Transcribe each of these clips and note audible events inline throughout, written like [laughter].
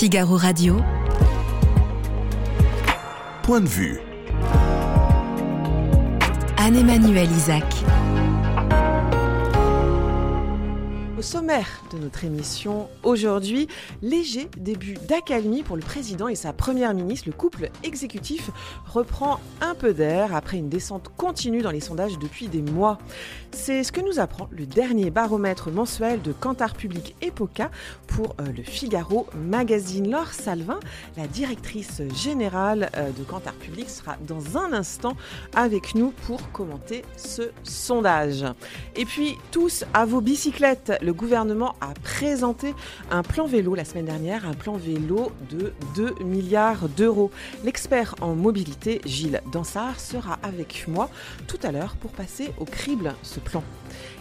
Figaro Radio. Point de vue. Anne-Emmanuel Isaac. Au sommaire de notre émission aujourd'hui, léger début d'accalmie pour le président et sa première ministre. Le couple exécutif reprend un peu d'air après une descente continue dans les sondages depuis des mois. C'est ce que nous apprend le dernier baromètre mensuel de Cantar Public Epoca pour euh, le Figaro Magazine. Laure Salvin, la directrice générale euh, de Cantar Public, sera dans un instant avec nous pour commenter ce sondage. Et puis, tous à vos bicyclettes, le gouvernement a présenté un plan vélo la semaine dernière, un plan vélo de 2 milliards d'euros. L'expert en mobilité, Gilles Dansard, sera avec moi tout à l'heure pour passer au crible ce plan.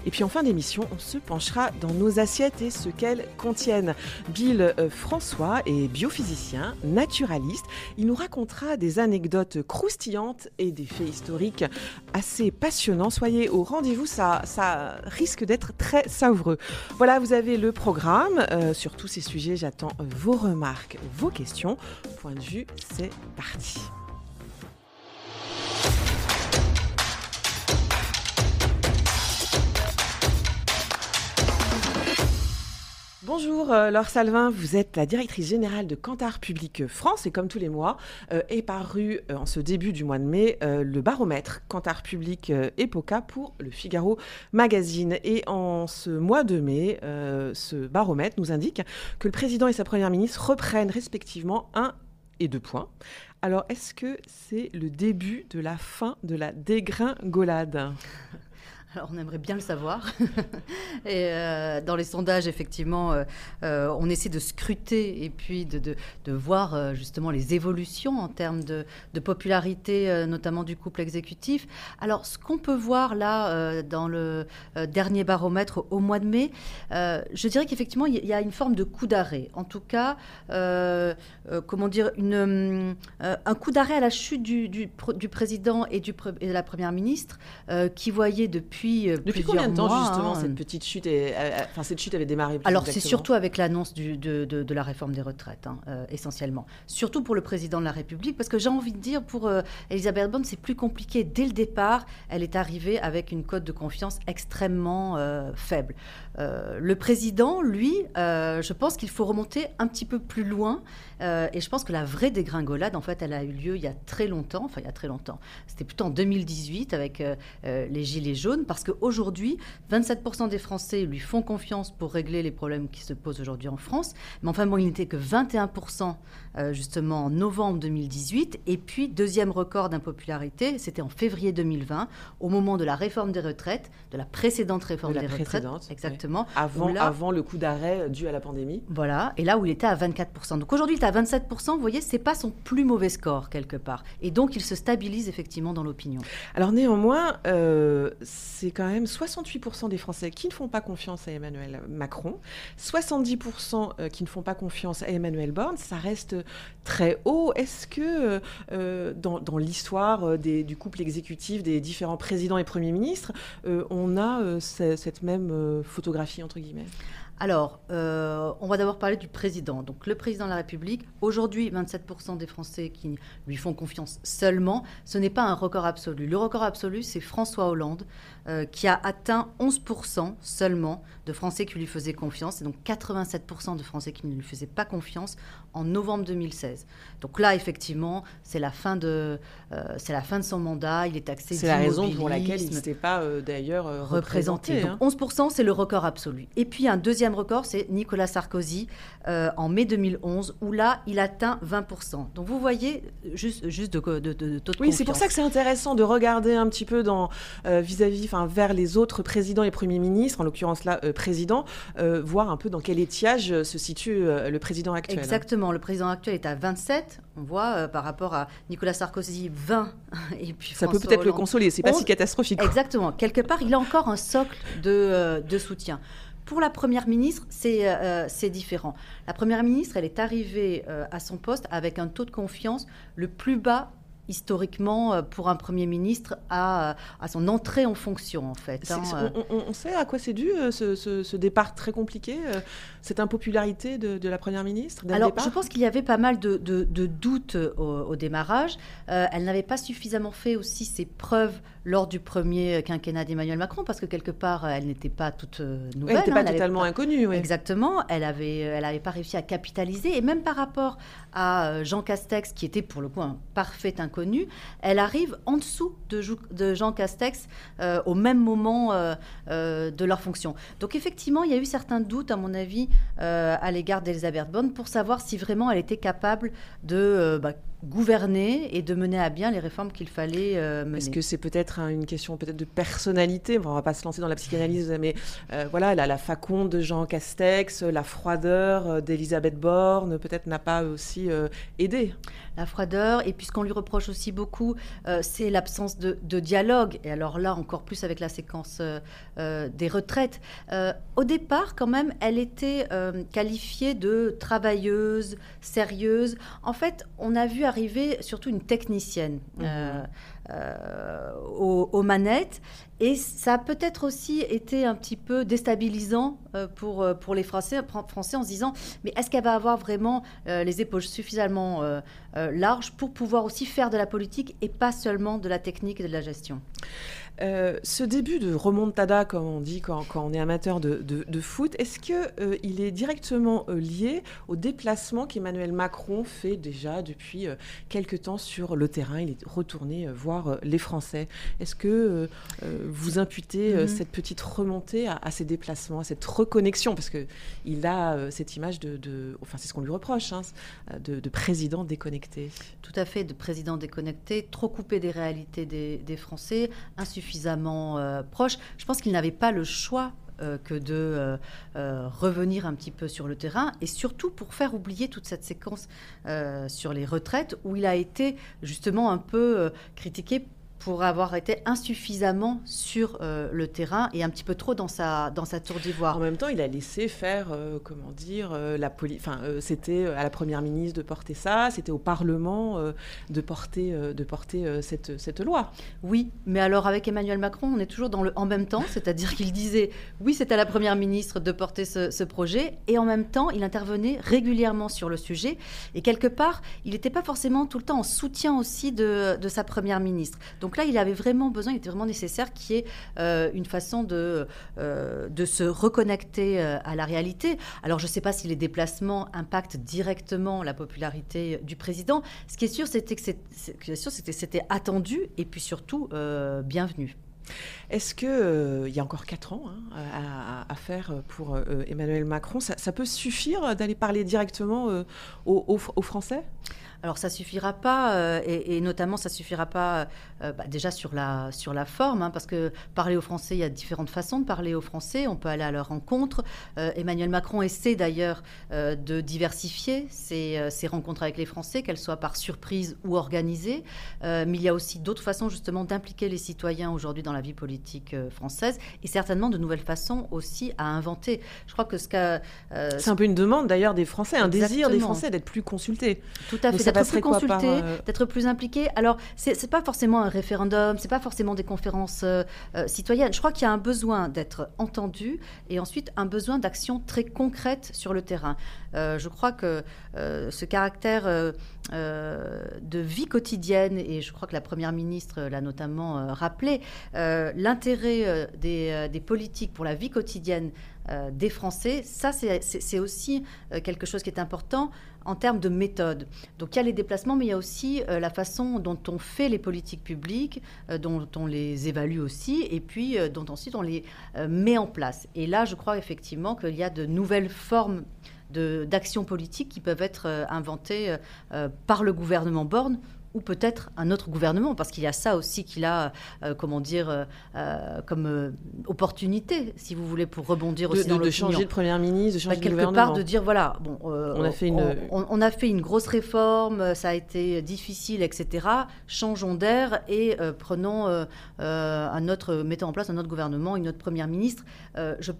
Et puis en fin d'émission, on se penchera dans nos assiettes et ce qu'elles contiennent. Bill euh, François est biophysicien, naturaliste. Il nous racontera des anecdotes croustillantes et des faits historiques assez passionnants. Soyez au rendez-vous, ça, risque d'être très savoureux. Voilà, vous avez le programme. Euh, sur tous ces sujets, j'attends vos remarques, vos questions. Point de vue, c'est parti. Bonjour euh, Laure Salvin, vous êtes la directrice générale de Cantar Public France et comme tous les mois euh, est paru euh, en ce début du mois de mai le baromètre Cantar Public Epoca pour le Figaro Magazine. Et en ce mois de mai, ce baromètre nous indique que le président et sa première ministre reprennent respectivement un et deux points. Alors est-ce que c'est le début de la fin de la dégringolade? [laughs] alors, on aimerait bien le savoir. [laughs] et euh, dans les sondages, effectivement, euh, euh, on essaie de scruter et puis de, de, voir justement les évolutions en termes de, popularité, notamment du couple exécutif. Alors, ce qu'on peut voir là dans le dernier baromètre au mois de mai, je dirais qu'effectivement, il y a une forme de coup d'arrêt. En tout cas, comment dire, un coup d'arrêt à la chute du, du, du président et, du, et de la première ministre qui voyaient depuis depuis, euh, combien de temps justement hein. cette petite chute est, euh, euh, enfin cette chute avait démarré Alors c'est surtout avec l'annonce de, de, de, la réforme des retraites hein, essentiellement. Surtout pour le président de la République parce que j'ai envie de dire pour Elisabeth Borne c'est plus compliqué dès le départ. Elle est arrivée avec une cote de confiance extrêmement faible. le président, lui, je pense qu'il faut remonter un petit peu plus loin et je pense que la vraie dégringolade en fait elle a eu lieu il y a très longtemps. Enfin il y a très longtemps. C'était plutôt en 2018 avec les gilets jaunes parce qu'aujourd'hui, 27% des Français lui font confiance pour régler les problèmes qui se posent aujourd'hui en France. Mais enfin, bon, il n'était que 21% euh, justement en novembre 2018. Et puis, deuxième record d'impopularité, c'était en février 2020, au moment de la réforme des retraites, de la précédente réforme des retraites. Exactement. Avant, avant le coup d'arrêt dû à la pandémie. Voilà. Et là où il était à 24%. Donc aujourd'hui, il est à 27%. Vous voyez, c'est pas son plus mauvais score quelque part. Et donc, il se stabilise effectivement dans l'opinion. Alors néanmoins, euh, c'est quand même 68% des Français qui ne font pas confiance à Emmanuel Macron, 70% euh, qui ne font pas confiance à Emmanuel Borne. Ça reste très haut. Est-ce que euh, dans, l'histoire euh, du couple exécutif des différents présidents et premiers ministres, on a cette même photographie entre guillemets? Alors, on va d'abord parler du président. Donc, le président de la République, aujourd'hui, 27% des Français qui lui font confiance seulement. Ce n'est pas un record absolu. Le record absolu, c'est François Hollande, euh, qui a atteint 11% seulement de Français qui lui faisaient confiance, et donc 87% de Français qui ne lui faisaient pas confiance en novembre 2016. Donc là, effectivement, c'est la fin de, euh, c'est la fin de son mandat. Il est taxé. C'est la raison pour laquelle il n'était pas euh, d'ailleurs représenté. Donc 11%, hein. c'est le record absolu. Et puis un deuxième record, c'est Nicolas Sarkozy en mai 2011, où là, il atteint 20%. Donc vous voyez, juste, juste de, de, de, taux de Oui, c'est pour ça que c'est intéressant de regarder un petit peu dans vis-à-vis vers les autres présidents et premiers ministres, en l'occurrence là, euh, président, euh, voir un peu dans quel étiage euh, se situe le président actuel. Exactement, le président actuel est à 27, on voit par rapport à Nicolas Sarkozy 20 [laughs] et puis Ça peut peut-être le consoler, c'est pas si catastrophique. Exactement, quelque part il a encore un socle de, de soutien. Pour la Première ministre, c'est différent. La Première ministre, elle est arrivée à son poste avec un taux de confiance le plus bas historiquement pour un Premier ministre à, à son entrée en fonction, en fait. Hein, on, sait à quoi c'est dû ce, départ très compliqué, cette impopularité de, la Première ministre Alors, je pense qu'il y avait pas mal de, doutes au, démarrage. elle n'avait pas suffisamment fait aussi ses preuves lors du premier quinquennat d'Emmanuel Macron, parce que quelque part, elle n'était pas toute nouvelle. Elle n'était pas hein, totalement inconnue, oui. Exactement. Elle n'avait elle avait pas réussi à capitaliser. Et même par rapport à euh, Jean Castex, qui était pour le coup un parfait inconnu, elle arrive en dessous de, de Jean Castex euh, au même moment euh, de leur fonction. Donc effectivement, il y a eu certains doutes, à mon avis, à l'égard d'Elisabeth Borne pour savoir si vraiment elle était capable de bah, gouverner et de mener à bien les réformes qu'il fallait euh, mener. Est-ce que c'est peut-être une question peut-être de personnalité? On va pas se lancer dans la psychanalyse, mais euh, voilà, la, la faconde de Jean Castex, la froideur euh, d'Elisabeth Borne, peut-être n'a pas aussi aidé. La froideur, et puis ce qu'on lui reproche aussi beaucoup, c'est l'absence de, de, dialogue. Et alors là, encore plus avec la séquence des retraites. au départ, quand même, elle était qualifiée de travailleuse, sérieuse. En fait, on a vu arriver surtout une technicienne mhm. euh, euh, aux, manettes. Et ça a peut-être aussi été un petit peu déstabilisant euh, pour, pour les Français, Français en se disant, mais est-ce qu'elle va avoir vraiment les épaules suffisamment larges pour pouvoir aussi faire de la politique et pas seulement de la technique et de la gestion? Euh, ce début de remontada, comme on dit quand, on est amateur de, foot, est-ce qu'il euh, il est directement euh, lié au déplacement qu'Emmanuel Macron fait déjà depuis quelques temps sur le terrain? Il est retourné voir les Français. Est-ce que vous imputez mm-hmm. cette petite remontée à, ces déplacements, à cette reconnexion? Parce qu'il a cette image de, enfin c'est ce qu'on lui reproche, hein, de, président déconnecté. Tout à fait, de président déconnecté, trop coupé des réalités des, des Français, insuffisant euh, proche. Je pense qu'il n'avait pas le choix euh, que de euh, revenir un petit peu sur le terrain et surtout pour faire oublier toute cette séquence sur les retraites où il a été justement un peu critiqué pour avoir été insuffisamment sur euh, le terrain et un petit peu trop dans sa, dans sa tour d'ivoire. En même temps, il a laissé faire, euh, comment dire, euh, la enfin, c'était à la première ministre de porter ça, c'était au Parlement de porter, de porter cette, cette loi. Oui, mais alors avec Emmanuel Macron, on est toujours dans le en même temps, c'est-à-dire qu'il disait oui, c'est à la première ministre de porter ce, ce, projet, et en même temps, il intervenait régulièrement sur le sujet, et quelque part, il n'était pas forcément tout le temps en soutien aussi de, de sa première ministre. Donc donc là, il avait vraiment besoin, il était vraiment nécessaire qu'il y ait euh, une façon de, euh, de se reconnecter euh, à la réalité. Alors, je ne sais pas si les déplacements impactent directement la popularité du président. Ce qui est sûr, c'était que c'était attendu et puis surtout bienvenu. Est-ce qu'il il y a encore quatre ans hein, à, faire pour Emmanuel Macron ça, peut suffire d'aller parler directement aux Français? Alors ça suffira pas, euh, et, notamment ça suffira pas euh, bah, déjà sur la, sur la forme, hein, parce que parler aux Français, il y a différentes façons de parler aux Français. On peut aller à leur rencontre. Euh, Emmanuel Macron essaie d'ailleurs de diversifier ses, ses, rencontres avec les Français, qu'elles soient par surprise ou organisées. mais il y a aussi d'autres façons justement d'impliquer les citoyens aujourd'hui dans la vie politique française, et certainement de nouvelles façons aussi à inventer. Je crois que ce qu'a... C'est un peu une demande d'ailleurs des Français, un désir des Français d'être plus consultés. Tout à fait d'être plus consulté, euh, d'être plus impliqué. Alors, c'est n'est pas forcément un référendum, c'est pas forcément des conférences euh, euh, citoyennes. Je crois qu'il y a un besoin d'être entendu et ensuite un besoin d'action très concrète sur le terrain. je crois que ce caractère de vie quotidienne, et je crois que la Première ministre l'a notamment rappelé, l'intérêt des, politiques pour la vie quotidienne des Français, ça c'est aussi quelque chose qui est important en termes de méthode. Donc il y a les déplacements, mais il y a aussi euh, la façon dont on fait les politiques publiques, euh, dont on les évalue aussi, et puis euh, dont ensuite on les met en place. Et là, je crois effectivement qu'il y a de nouvelles formes d'action politique qui peuvent être inventées par le gouvernement Borne ou peut-être un autre gouvernement, parce qu'il y a ça aussi qu'il a, euh, comment dire, euh, euh, comme opportunité, si vous voulez, pour rebondir aussi de, dans de changer de première ministre, de changer bah, de quelque part de dire voilà, bon, on a fait une, on, a fait une grosse réforme, ça a été difficile, etc. Changeons d'air et prenons un autre, mettons en place un autre gouvernement, une autre première ministre. je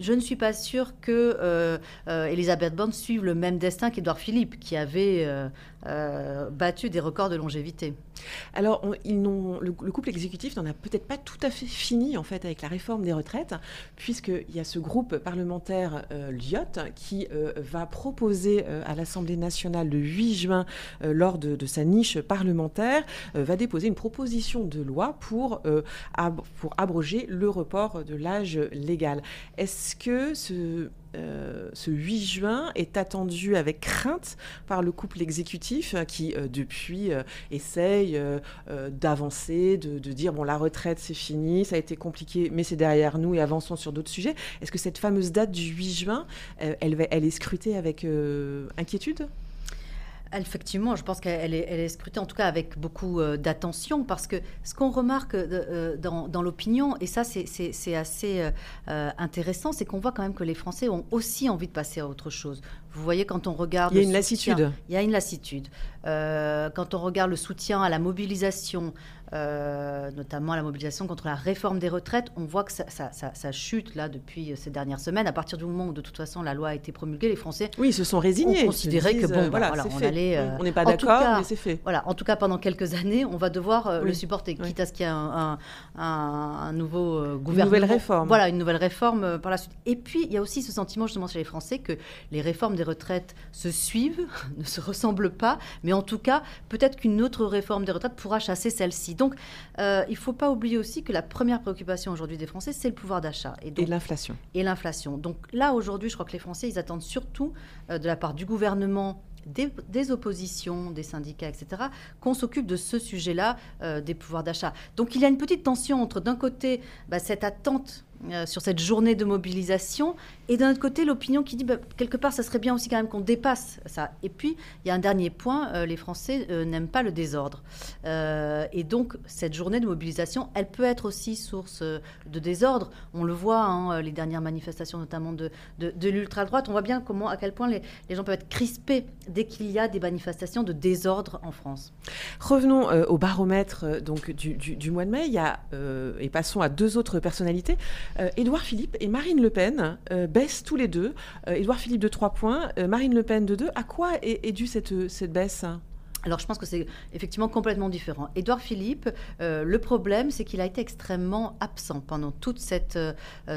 je ne suis pas sûre que euh, euh, Elisabeth Borne suive le même destin qu'Edouard Philippe, qui avait euh, battu des records de longévité. Alors, ils le, le, couple exécutif n'en a peut-être pas tout à fait fini en fait avec la réforme des retraites, puisqu'il y a ce groupe parlementaire Lyot qui va proposer à l'Assemblée nationale le 8 juin, lors de, sa niche parlementaire, va déposer une proposition de loi pour, pour abroger le report de l'âge légal. Est-ce que ce, euh, ce 8 juin est attendu avec crainte par le couple exécutif qui, euh, depuis, euh, essaye d'avancer, de, dire bon, la retraite c'est fini, ça a été compliqué, mais c'est derrière nous et avançons sur d'autres sujets. Est-ce que cette fameuse date du 8 juin, elle, elle est scrutée avec inquiétude? Effectivement, je pense qu'elle est, elle est, scrutée en tout cas avec beaucoup euh, d'attention parce que ce qu'on remarque euh, euh, dans, l'opinion, et ça c'est assez intéressant, c'est qu'on voit quand même que les Français ont aussi envie de passer à autre chose. Vous voyez, quand on regarde... Il y a une lassitude. Il y a une lassitude. quand on regarde le soutien à la mobilisation, euh, notamment la mobilisation contre la réforme des retraites. On voit que ça, chute là depuis ces dernières semaines. À partir du moment où de toute façon la loi a été promulguée, les Français oui, se sont résignés. Ont considéré que bon, voilà, on allait. Euh, on n'est pas d'accord, mais c'est fait. Voilà, en tout cas pendant quelques années, on va devoir euh, le supporter, quitte à ce qu'il y ait un, un, nouveau gouvernement. Une nouvelle réforme. Voilà, une nouvelle réforme par la suite. Et puis il y a aussi ce sentiment justement chez les Français que les réformes des retraites se suivent, [laughs] ne se ressemblent pas, mais en tout cas peut-être qu'une autre réforme des retraites pourra chasser celle-ci. Donc euh, il ne faut pas oublier aussi que la première préoccupation aujourd'hui des Français, c'est le pouvoir d'achat. Et, l'inflation. Et l'inflation. Donc là, aujourd'hui, je crois que les Français, ils attendent surtout euh, de la part du gouvernement des, oppositions, des syndicats, etc., qu'on s'occupe de ce sujet-là euh, des pouvoirs d'achat. Donc il y a une petite tension entre, d'un côté, bah, cette attente euh, sur cette journée de mobilisation. Et d'un autre côté, l'opinion qui dit, bah, quelque part, ça serait bien aussi quand même qu'on dépasse ça. Et puis, il y a un dernier point, euh, les Français euh, n'aiment pas le désordre. et donc, cette journée de mobilisation, elle peut être aussi source de désordre. On le voit, hein, les dernières manifestations, notamment de, de, l'ultra-droite, on voit bien à quel point les, les gens peuvent être crispés dès qu'il y a des manifestations de désordre en France. Revenons au baromètre donc, du, du, mois de mai. Il y a, et passons à deux autres personnalités. Euh, Édouard Philippe et Marine Le Pen euh, baissent tous les deux. Euh, Édouard Philippe de 3 points, Marine Le Pen de 2. À quoi est, due cette, cette baisse? Alors je pense que c'est effectivement complètement différent. Édouard Philippe, le problème, c'est qu'il a été extrêmement absent pendant toute cette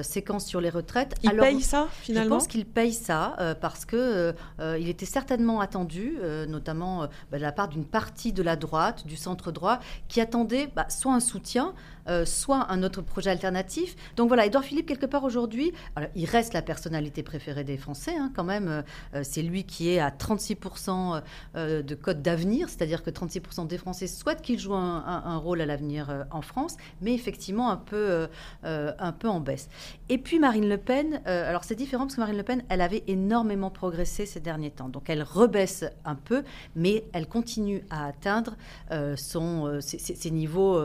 séquence sur les retraites. Il paye ça finalement? Je pense qu'il paye ça parce que il était certainement attendu, notamment bah, de la part d'une partie de la droite, du centre droit, qui attendait bah, soit un soutien, euh, soit un autre projet alternatif. Donc voilà, Edouard Philippe, quelque part aujourd'hui, il reste la personnalité préférée des Français, hein, quand même. Euh, euh, c'est lui qui est à 36% de code d'avenir, c'est-à-dire que 36% des Français souhaitent qu'il joue un, rôle à l'avenir en France, mais effectivement un peu, un peu en baisse. Et puis Marine Le Pen, alors c'est différent parce que Marine Le Pen, elle avait énormément progressé ces derniers temps. Donc elle rebaisse un peu, mais elle continue à atteindre son, ses, niveaux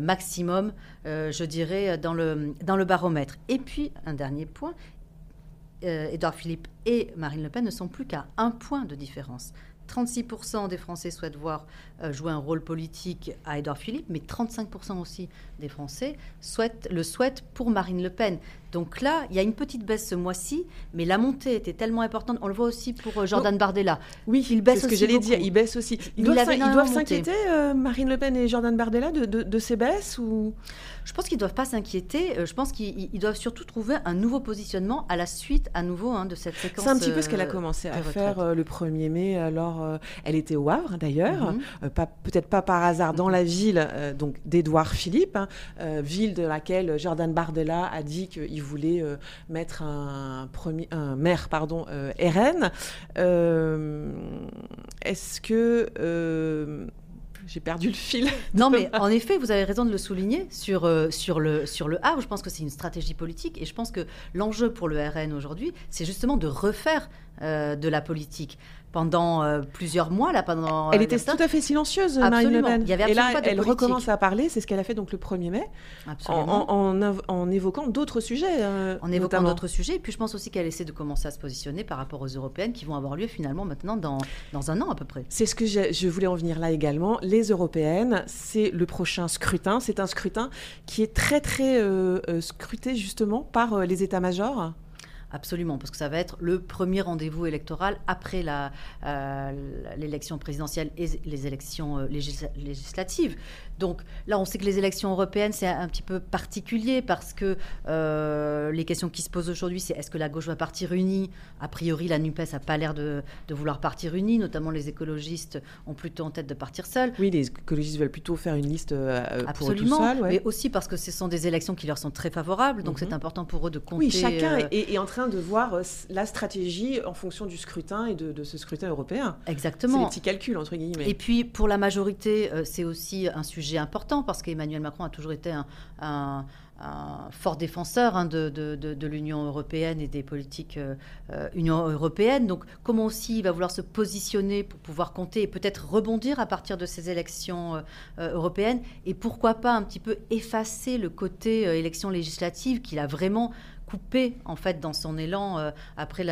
maximum euh, je dirais, dans le, dans le baromètre. Et puis, un dernier point, euh, Édouard Philippe et Marine Le Pen ne sont plus qu'à un point de différence. 36% des Français souhaitent voir euh, jouer un rôle politique à Édouard Philippe, mais 35% aussi des Français souhaitent, le souhaitent pour Marine Le Pen. Donc là, il y a une petite baisse ce mois-ci, mais la montée était tellement importante. On le voit aussi pour euh, Jordan Bardella. Oui, il baisse ce que j'allais dire. Il baisse aussi. Ils doivent s'inquiéter, euh, Marine Le Pen et Jordan Bardella, de, de, ces baisses ou? Je pense qu'ils ne doivent pas s'inquiéter. Euh, je pense qu'ils doivent surtout trouver un nouveau positionnement à la suite, à nouveau, hein, de cette séquence. C'est un petit peu ce qu'elle a commencé à faire le 1er mai. Alors, elle était au Havre, d'ailleurs. Mhm. Peut-être pas par hasard dans la ville donc d'Édouard Philippe, hein, ville de laquelle Jordan Bardella a dit qu'il voulait euh, mettre un, premier, un maire pardon, euh, RN. Euh, est-ce que j'ai perdu le fil? Non, mais en effet, vous avez raison de le souligner sur, sur, le, sur le. Je pense que c'est une stratégie politique et je pense que l'enjeu pour le RN aujourd'hui, c'est justement de refaire de la politique pendant euh, plusieurs mois là pendant elle euh, était tout à fait silencieuse Marine Le Pen. Et là elle recommence à parler c'est ce qu'elle a fait donc le 1er mai en, en, évoquant d'autres sujets euh, en évoquant d'autres sujets. Et puis je pense aussi qu'elle essaie de commencer à se positionner par rapport aux européennes qui vont avoir lieu finalement maintenant dans, dans un an à peu près. C'est ce que je voulais en venir là également. Les européennes c'est le prochain scrutin. C'est un scrutin qui est très très scruté justement par les états-majors Absolument, parce que ça va être le premier rendez-vous électoral après l'élection présidentielle et les élections législatives. Donc là, on sait que les élections européennes, c'est un petit peu particulier parce que les questions qui se posent aujourd'hui, c'est est-ce que la gauche va partir unie? A priori, la NUPES n'a pas l'air de, vouloir partir unie, notamment les écologistes ont plutôt en tête de partir seuls. Oui, les écologistes veulent plutôt faire une liste Absolument, pour tout seul. Mais aussi parce que ce sont des élections qui leur sont très favorables, donc c'est mhm. important pour eux de compter. Oui, chacun est, en train de voir la stratégie en fonction du scrutin et de, ce scrutin européen. Exactement. C'est petits calculs, entre guillemets. Et puis, pour la majorité, c'est aussi un sujet important parce qu'Emmanuel Macron a toujours été un, fort défenseur hein, de, l'Union européenne et des politiques euh, euh, Union européenne. Donc, comment aussi il va vouloir se positionner pour pouvoir compter et peut-être rebondir à partir de ces élections euh, européennes? Et pourquoi pas un petit peu effacer le côté élection législative qu'il a vraiment coupé en fait dans son élan euh, après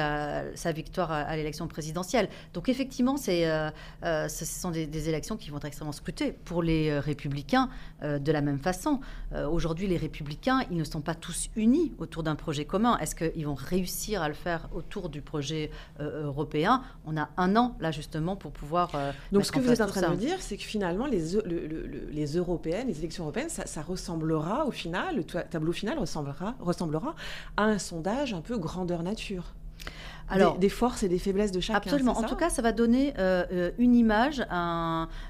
sa victoire à, l'élection présidentielle. Donc effectivement, c'est, euh, euh, ce sont des, élections qui vont être extrêmement scrutées pour les républicains de la même façon. aujourd'hui, les républicains, ils ne sont pas tous unis autour d'un projet commun. Est-ce qu'ils vont réussir à le faire autour du projet européen? On a un an là justement pour pouvoir. Donc ce que vous êtes en train de me dire, c'est que finalement les, les européennes, les élections européennes, ça, ça ressemblera au final, le tableau final ressemblera, ressemblera un sondage un peu grandeur nature. Alors, des, forces et des faiblesses de chacun. Absolument. En tout cas, ça va donner euh, euh, une image,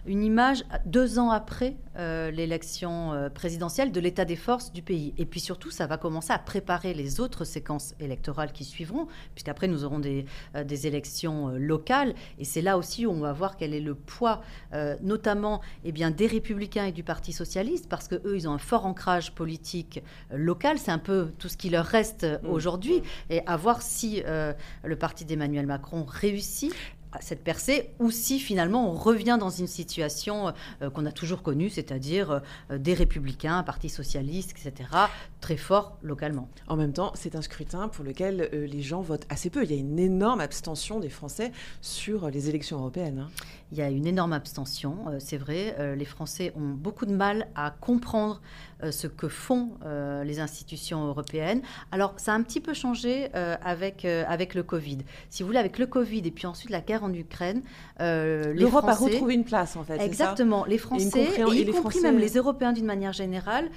une image deux ans après euh, l'élection présidentielle de l'état des forces du pays. Et puis surtout, ça va commencer à préparer les autres séquences électorales qui suivront, puisqu'après nous aurons des, des élections locales. Et c'est là aussi où on va voir quel est le poids, notamment eh bien, des républicains et du Parti socialiste, parce que eux, ils ont un fort ancrage politique local. C'est un peu tout ce qui leur reste mmh. aujourd'hui. Et à voir si le parti d'Emmanuel Macron réussit cette percée, ou si finalement on revient dans une situation euh, qu'on a toujours connue, c'est-à-dire euh, des républicains, un parti socialiste, etc., très fort localement. En même temps, c'est un scrutin pour lequel euh, les gens votent assez peu. Il y a une énorme abstention des Français sur les élections européennes. Hein. Il y a une énorme abstention, c'est vrai. les Français ont beaucoup de mal à comprendre euh, ce que font euh, les institutions européennes. Alors, ça a un petit peu changé euh, avec, avec le Covid. Si vous voulez, avec le Covid et puis ensuite la guerre en Ukraine, l'Europe a retrouvé une place, en fait. Exactement. Les Français, y compris, même les Européens d'une manière générale,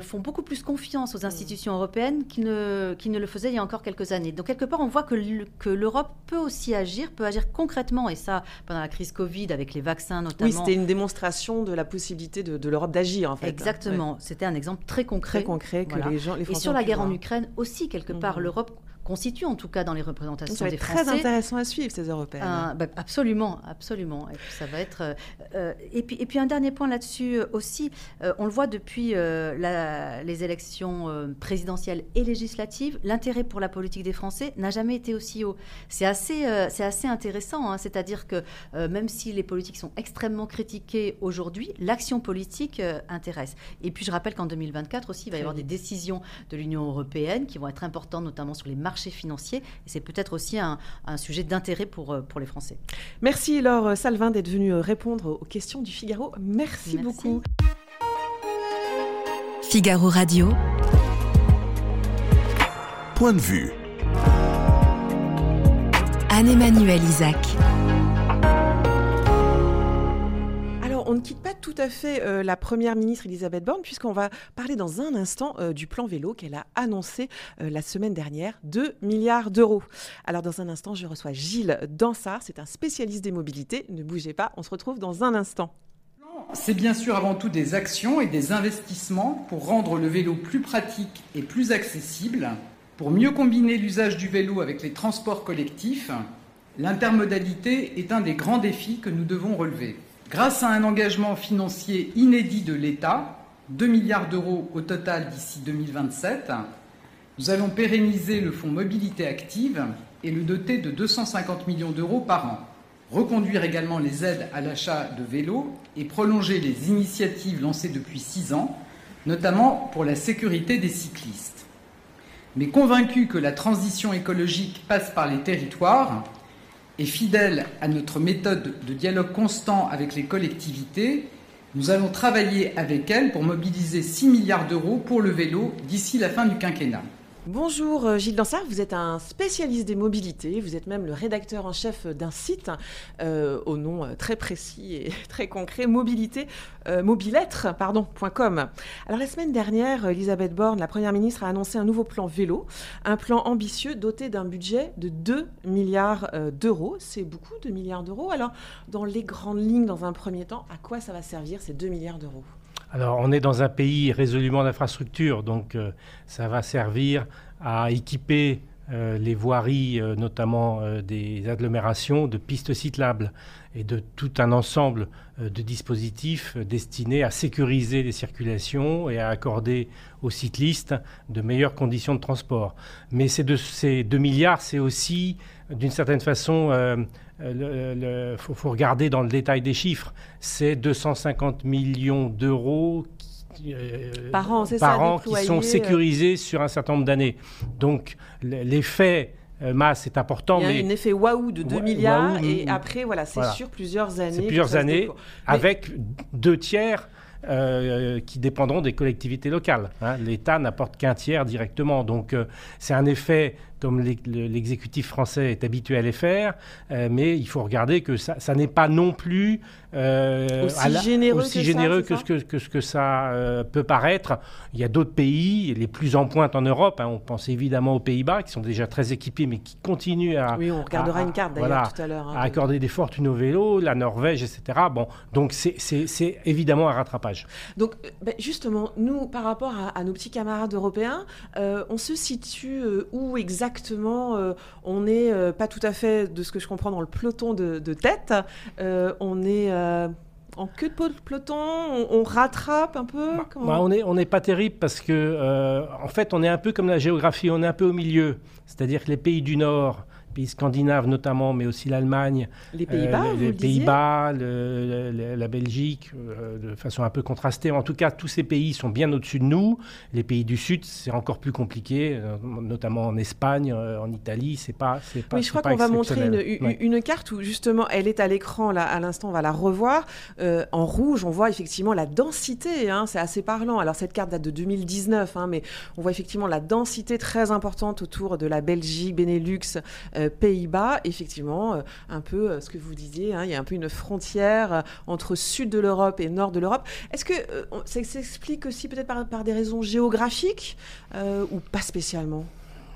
font beaucoup plus confiance aux institutions européennes qu'ils ne, ne le faisaient il y a encore quelques années. Donc, quelque part, on voit que l'Europe peut aussi agir, peut agir concrètement. Et ça, pendant la crise Covid, avec les vaccins notamment. Oui, c'était une démonstration de la possibilité de, l'Europe d'agir, en fait. Exactement. C'était un exemple très concret. Très concret que les gens, les Et sur la guerre en Ukraine aussi, quelque part, mmh. l'Europe constitue en tout cas dans les représentations ça va être très intéressant à suivre ces européennes. Euh, bah, absolument, absolument. Et puis ça va être. Euh, euh, et puis et puis un dernier point là-dessus aussi, on le voit depuis les élections présidentielles et législatives, l'intérêt pour la politique des Français n'a jamais été aussi haut. C'est assez c'est assez intéressant. Hein. C'est-à-dire que même si les politiques sont extrêmement critiquées aujourd'hui, l'action politique intéresse. Et puis je rappelle qu'en 2024 aussi, il va y avoir des décisions de l'Union européenne qui vont être importantes, notamment sur les marchés financiers. Et c'est peut-être aussi un, sujet d'intérêt pour, euh, pour les Français. Merci Laure Salvin d'être venue euh, répondre aux questions du Figaro. Merci. beaucoup. Figaro Radio. Point de vue. Anne-Emmanuel Isaac. Ne quitte pas tout à fait euh, la première ministre Elisabeth Borne, puisqu'on va parler dans un instant euh, du plan vélo qu'elle a annoncé euh, la semaine dernière, 2 milliards d'euros. Alors, dans un instant, je reçois Gilles Dansard, c'est un spécialiste des mobilités. Ne bougez pas, on se retrouve dans un instant. C'est bien sûr avant tout des actions et des investissements pour rendre le vélo plus pratique et plus accessible, pour mieux combiner l'usage du vélo avec les transports collectifs. L'intermodalité est un des grands défis que nous devons relever. Grâce à un engagement financier inédit de l'État, 2 milliards d'euros au total d'ici 2027, nous allons pérenniser le fonds mobilité active et le doter de 250 millions d'euros par an, reconduire également les aides à l'achat de vélos et prolonger les initiatives lancées depuis six ans, notamment pour la sécurité des cyclistes. Mais convaincus que la transition écologique passe par les territoires, et fidèle à notre méthode de dialogue constant avec les collectivités, nous allons travailler avec elles pour mobiliser 6 milliards d'euros pour le vélo d'ici la fin du quinquennat. Bonjour euh, Gilles Dansard, vous êtes un spécialiste des mobilités, vous êtes même le rédacteur en chef d'un site euh, au nom euh, très précis et [laughs] très concret, mobilité. Alors la semaine dernière, Elisabeth Borne, la Première ministre, a annoncé un nouveau plan vélo, un plan ambitieux doté d'un budget de 2 milliards d'euros. C'est beaucoup de milliards d'euros. Alors dans les grandes lignes, dans un premier temps, à quoi ça va servir ces 2 milliards d'euros? Alors, on est dans un pays résolument d'infrastructures, donc euh, ça va servir à équiper euh, les voiries, euh, notamment des agglomérations, de pistes cyclables et de tout un ensemble de dispositifs destinés à sécuriser les circulations et à accorder aux cyclistes de meilleures conditions de transport. Mais ces ces 2 milliards, c'est aussi, d'une certaine façon, il euh, faut, regarder dans le détail des chiffres. C'est 250 millions d'euros euh, par an, par qui sont euh. sécurisés sur un certain nombre d'années. Donc l'effet masse est important. Il y a mais un effet waouh de 2 milliards et après, voilà, c'est sur plusieurs années. plusieurs années avec deux tiers euh, qui dépendront des collectivités locales. Hein. L'État n'apporte qu'un tiers directement. Donc euh, c'est un effet comme l'exécutif français est habitué à les faire, euh, mais il faut regarder que ça, n'est pas non plus aussi généreux, aussi que, généreux ça, que, que, ce que ça peut paraître. Il y a d'autres pays, les plus en pointe en Europe, hein. on pense évidemment aux Pays-Bas, qui sont déjà très équipés, mais qui continuent à... Oui, on regardera une carte d'ailleurs tout à l'heure. Hein, à accorder des fortunes au vélo, la Norvège, etc. Bon, donc c'est évidemment un rattrapage. Donc, euh, ben, justement, nous, par rapport à, nos petits camarades européens, euh, on se situe euh, où exactement On n'est pas tout à fait, de ce que je comprends, dans le peloton de, tête. on est en queue de peloton on, rattrape un peu bah, bah, On n'est pas terrible parce que, en fait, on est un peu comme la géographie, on est un peu au milieu. C'est-à-dire que les pays du Nord pays scandinaves notamment, mais aussi l'Allemagne, les Pays-Bas, euh, les, Pays-Bas, la Belgique, euh, de façon un peu contrastée. En tout cas, tous ces pays sont bien au-dessus de nous. Les pays du Sud, c'est encore plus compliqué, euh, notamment en Espagne, en Italie. C'est pas, c'est pas. Oui, je crois qu'on va montrer une, carte où justement, elle est à l'écran là. À l'instant, on va la revoir. en rouge, on voit effectivement la densité. Hein, c'est assez parlant. Alors cette carte date de 2019, hein, mais on voit effectivement la densité très importante autour de la Belgique, Benelux, Pays-Bas, effectivement, euh, un peu euh, ce que vous disiez, hein, il y a un peu une frontière euh, entre sud de l'Europe et nord de l'Europe. Est-ce que ça s'explique aussi peut-être par, des raisons géographiques ou pas spécialement?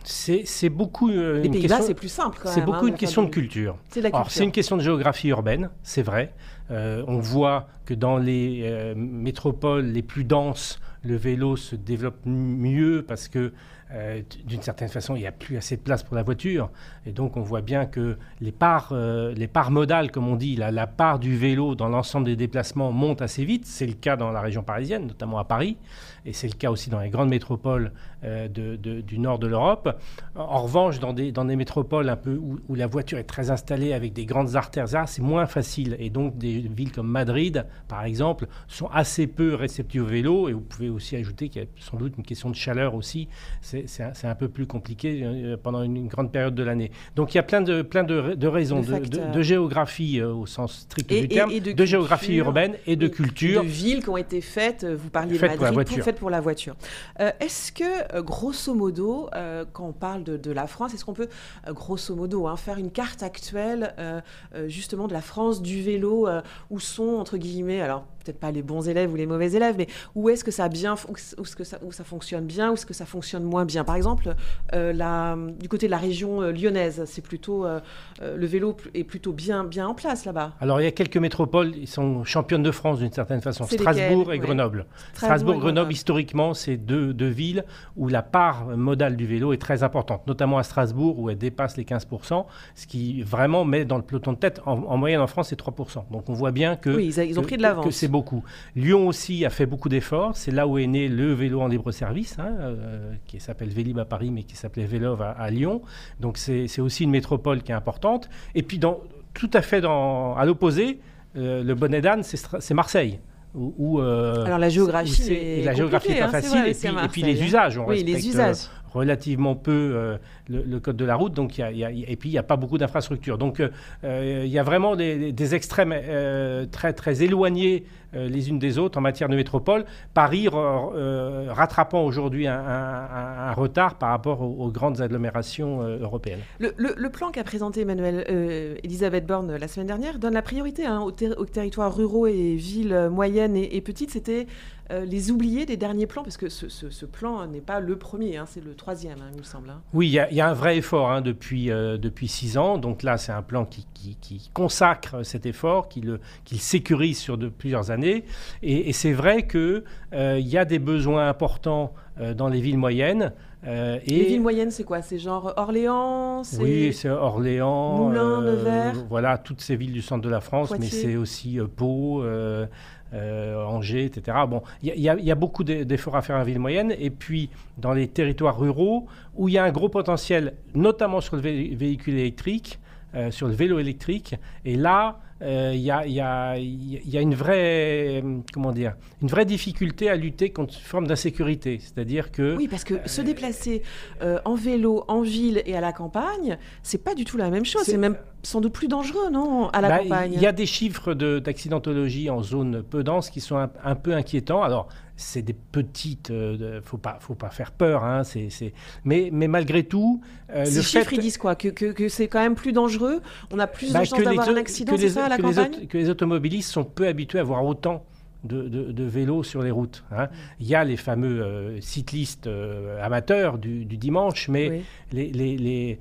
C'est beaucoup. Les Pays-Bas, c'est plus simple. C'est beaucoup hein, une question de culture. C'est une question de géographie urbaine, c'est vrai. on voit que dans les métropoles les plus denses, le vélo se développe mieux parce que euh, d'une certaine façon, il n'y a plus assez de place pour la voiture. Et donc, on voit bien que les parts, euh, les parts modales, comme on dit, la, part du vélo dans l'ensemble des déplacements monte assez vite. C'est le cas dans la région parisienne, notamment à Paris. Et c'est le cas aussi dans les grandes métropoles euh, du nord de l'Europe. En revanche, dans des, dans des métropoles un peu où, la voiture est très installée avec des grandes artères, c'est moins facile. Et donc, des villes comme Madrid, par exemple, sont assez peu réceptives au vélo. Et vous pouvez aussi ajouter qu'il y a sans doute une question de chaleur aussi. C'est c'est un, peu plus compliqué euh, pendant une, grande période de l'année. Donc il y a plein de, plein de, raisons, de, géographie euh, au sens strict du terme, de, géographie urbaine et de culture. De villes qui ont été faites, vous parliez de Madrid, pour faites pour la voiture. Euh, est-ce que, grosso modo, quand on parle de, la France, est-ce qu'on peut, grosso modo, hein, faire une carte actuelle justement de la France du vélo, où sont, entre guillemets, alors peut-être pas les bons élèves ou les mauvais élèves, mais où est-ce que ça bien, où, -ce que ça, où ça fonctionne bien, où est-ce que ça fonctionne moins bien? Par exemple, euh, la, du côté de la région euh, lyonnaise, c'est plutôt euh, le vélo est plutôt bien, bien en place là-bas. Alors il y a quelques métropoles, ils sont championnes de France d'une certaine façon, Strasbourg et Grenoble. Strasbourg, Grenoble, historiquement, c'est deux, deux, villes où la part modale du vélo est très importante, notamment à Strasbourg où elle dépasse les 15%, ce qui vraiment met dans le peloton de tête. En, moyenne en France, c'est 3%. Donc on voit bien que, oui, ils, ont pris de l'avance beaucoup. Lyon aussi a fait beaucoup d'efforts. C'est là où est né le vélo en libre service, hein, euh, qui s'appelle Vélib à Paris, mais qui s'appelait Vélov à, Lyon. Donc c'est aussi une métropole qui est importante. Et puis dans, tout à fait dans, à l'opposé, euh, le bonnet d'âne, c'est Marseille. Où, euh, Alors la géographie, est, la géographie est pas hein, facile. et, puis, les usages, on oui, les usages relativement peu le, code de la route. Donc, y a, et puis, il n'y a pas beaucoup d'infrastructures. Donc, il y a vraiment des, des extrêmes très, très éloignés les unes des autres en matière de métropole. Paris rattrapant aujourd'hui un, retard par rapport aux, grandes agglomérations européennes. Le, plan qu'a présenté Emmanuel Elisabeth Borne la semaine dernière donne la priorité hein, aux, territoires ruraux et villes moyennes et, et petites. C'était euh, les oubliés des derniers plans Parce que ce, plan n'est pas le premier, hein, c'est le troisième, hein, il me semble. Hein. Oui, il y, a un vrai effort depuis, euh, depuis six ans. Donc là, c'est un plan qui, consacre cet effort, qui le, sécurise sur de, plusieurs années. Et, c'est vrai qu'il euh, y a des besoins importants dans les villes moyennes. et les villes moyennes, c'est quoi? C'est genre Orléans Oui, c'est Orléans. Moulins, Nevers? Voilà, toutes ces villes du centre de la France, mais c'est aussi Pau, euh, Angers, etc. Bon, il y, a beaucoup d'efforts à faire en ville moyenne. Et puis, dans les territoires ruraux, où il y a un gros potentiel, notamment sur le véhicule électrique, euh, sur le vélo électrique. Et là, il y, a, une vraie, comment dire, une vraie difficulté à lutter contre une forme d'insécurité. C'est-à-dire que... Oui, parce que se euh, déplacer en vélo, en ville et à la campagne, c'est pas du tout la même chose. C'est même sans doute plus dangereux, non, à la bah, campagne? Il y a des chiffres d'accidentologie en zone peu dense qui sont un, peu inquiétants. Alors, c'est des petites, il euh, faut pas, faut pas faire peur, hein, c'est, mais, mais malgré tout, euh, Ces chiffres, ils disent quoi? Que, que, c'est quand même plus dangereux? On a plus de bah, chances d'avoir un accident, c'est ça, à la campagne? Que les automobilistes sont peu habitués à voir autant de, vélos sur les routes. Hein. Il y a les fameux euh, cyclistes euh, amateurs du, dimanche, mais les, les,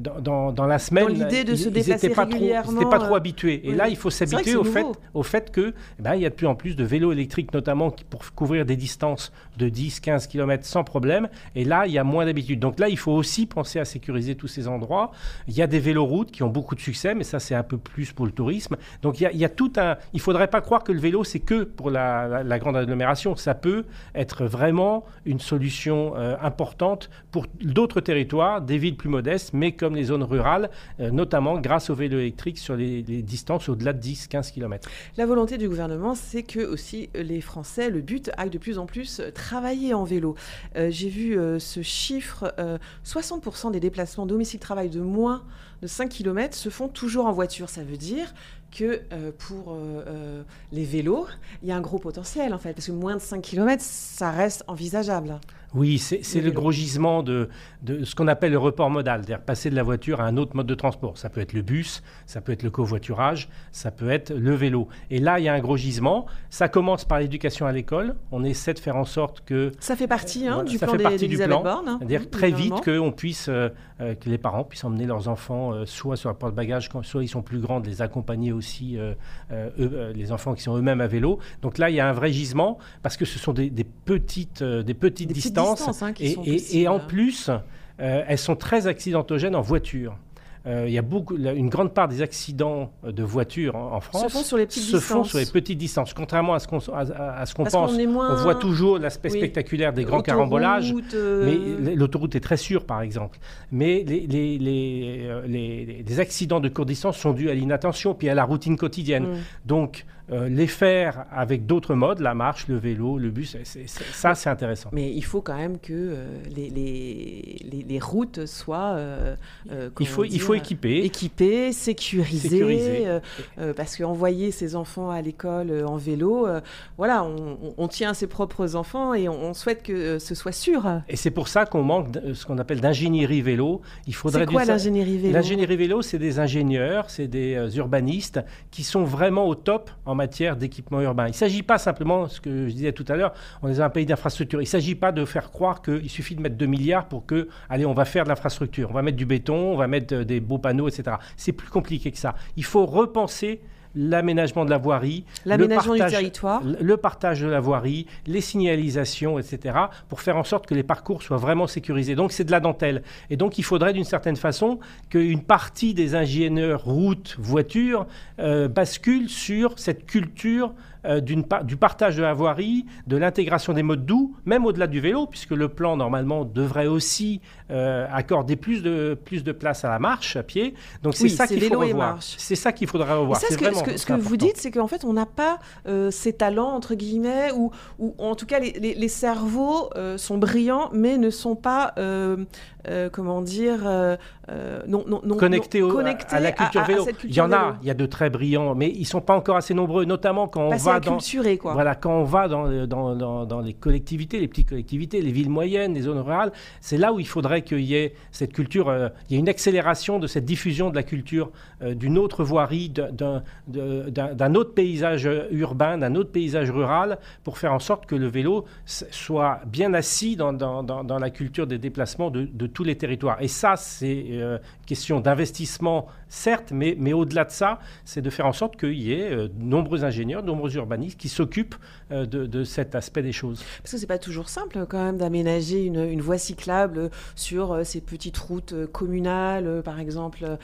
dans, dans, la semaine, l'idée de se déplacer pas régulièrement, trop, pas trop habitués. Et là, il faut s'habituer au fait, au fait que eh ben, il y a de plus en plus de vélos électriques, notamment pour couvrir des distances de 10-15 km sans problème. Et là, il y a moins d'habitude. Donc là, il faut aussi penser à sécuriser tous ces endroits. Il y a des véloroutes qui ont beaucoup de succès, mais ça, c'est un peu plus pour le tourisme. Donc il y a, il y a tout un... Il ne faudrait pas croire que le vélo, c'est que pour la, grande agglomération. Ça peut être vraiment une solution euh, importante pour d'autres territoires, des villes plus modestes, mais comme les zones rurales, euh, notamment grâce au vélo électrique sur les, distances au-delà de 10-15 km. La volonté du gouvernement, c'est que aussi les Français, le but, aillent de plus en plus travailler en vélo. Euh, j'ai vu ce chiffre, 60% des déplacements domicile-travail de moins de 5 km se font toujours en voiture. Ça veut dire que euh, pour euh, euh, les vélos, il y a un gros potentiel en fait, parce que moins de 5 km, ça reste envisageable. Oui, c'est le gros gisement de, ce qu'on appelle le report modal, c'est-à-dire passer de la voiture à un autre mode de transport. Ça peut être le bus, ça peut être le covoiturage, ça peut être le vélo. Et là, il y a un gros gisement. Ça commence par l'éducation à l'école. On essaie de faire en sorte que... Ça fait partie hein, du plan fait du plan. Hein, c'est-à-dire très vite qu'on puisse, euh, euh, que les parents puissent emmener leurs enfants euh, soit sur la porte-bagages, soit ils sont plus grands, de les accompagner aussi, les enfants qui sont eux-mêmes à vélo. Donc là, il y a un vrai gisement parce que ce sont des, petites, des petites distances Hein, et, en plus, euh, elles sont très accidentogènes en voiture. Euh, il y a beaucoup, une grande part des accidents de voitures en, France se font sur les petites se Font sur les petites distances. Contrairement à ce qu'on à, ce qu'on pense, on, voit toujours l'aspect spectaculaire des grands carambolages. Euh, mais l'autoroute est très sûre, par exemple. Mais les, les, les, les, accidents de courte distance sont dus à l'inattention puis à la routine quotidienne. Mm. Donc euh, les faire avec d'autres modes, la marche, le vélo, le bus, ça c'est intéressant. Mais il faut quand même que euh, les, les, les, routes soient... Euh, il, faut, il faut équiper. Équiper, sécuriser, parce qu'envoyer ses enfants à l'école en vélo, voilà, on, tient à ses propres enfants et on, souhaite que ce soit sûr. Et c'est pour ça qu'on manque ce qu'on appelle d'ingénierie vélo. Il faudrait c'est quoi l'ingénierie vélo? L'ingénierie vélo, c'est des ingénieurs, c'est des urbanistes qui sont vraiment au top en matière d'équipement urbain. Il ne s'agit pas simplement, ce que je disais tout à l'heure, on est un pays d'infrastructure. Il ne s'agit pas de faire croire qu'il suffit de mettre 2 milliards pour que, allez, on va faire de l'infrastructure, on va mettre du béton, on va mettre des beaux panneaux, etc. C'est plus compliqué que ça. Il faut repenser l'aménagement de la voirie, l'aménagement du territoire, le partage de la voirie, les signalisations, etc., pour faire en sorte que les parcours soient vraiment sécurisés. Donc c'est de la dentelle. Et donc il faudrait d'une certaine façon qu'une partie des ingénieurs routes, voitures, euh, bascule sur cette culture euh, du partage de la voirie, de l'intégration des modes doux, même au-delà du vélo, puisque le plan normalement devrait aussi euh, accorder plus de, plus de place à la marche à pied. Donc c'est ça qu'il faut revoir. C'est ça qu'il faudra revoir. ce que, ce que, ce que vous dites, c'est qu'en fait on n'a pas euh, ces talents entre guillemets, ou, ou en tout cas les, les, cerveaux sont brillants, mais ne sont pas comment dire non, non, non, connectés, à, la culture vélo. il y en a, il y a de très brillants, mais ils sont pas encore assez nombreux, notamment quand on va dans quoi. voilà quand on va dans, dans, dans, dans, les collectivités, les petites collectivités, les villes moyennes, les zones rurales, c'est là où il faudrait qu'il y ait cette culture, euh, il y ait une accélération de cette diffusion de la culture euh, d'une autre voirie, d'un autre paysage urbain, d'un autre paysage rural, pour faire en sorte que le vélo soit bien assis dans, la culture des déplacements de, tous les territoires. Et ça, c'est euh, question d'investissement, certes, mais, mais au-delà de ça, c'est de faire en sorte qu'il y ait de nombreux ingénieurs, de nombreux urbanistes qui s'occupent de, de, cet aspect des choses. Parce que c'est pas toujours simple quand même d'aménager une, une, voie cyclable sur ces petites routes communales, par exemple,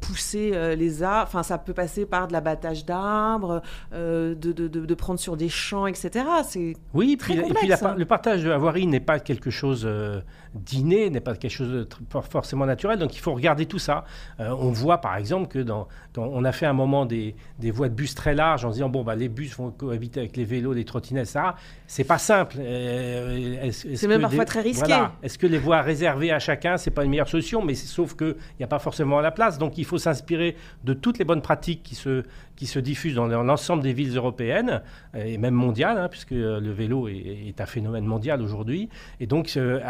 pousser euh, les arts. Enfin, ça peut passer par de l'abattage d'arbres, euh, de, de, de, prendre sur des champs, etc. C'est oui, très puis, complexe, et puis hein. le partage de la voirie n'est pas quelque chose euh, d'inné, n'est pas quelque chose de forcément naturel. Donc il faut regarder tout ça. on voit par exemple que dans, on a fait un moment des, des, voies de bus très larges en disant bon bah les bus vont cohabiter avec les vélos, les trottinettes, ça. C'est pas simple. c'est même parfois très risqué. Est-ce que les voies réservées à chacun, c'est pas une meilleure solution Mais sauf que il n'y a pas forcément la place. Donc il faut s'inspirer de toutes les bonnes pratiques qui se, qui se diffusent dans l'ensemble des villes européennes et même mondiales, hein, puisque euh, le vélo est, un phénomène mondial aujourd'hui. Et donc, euh,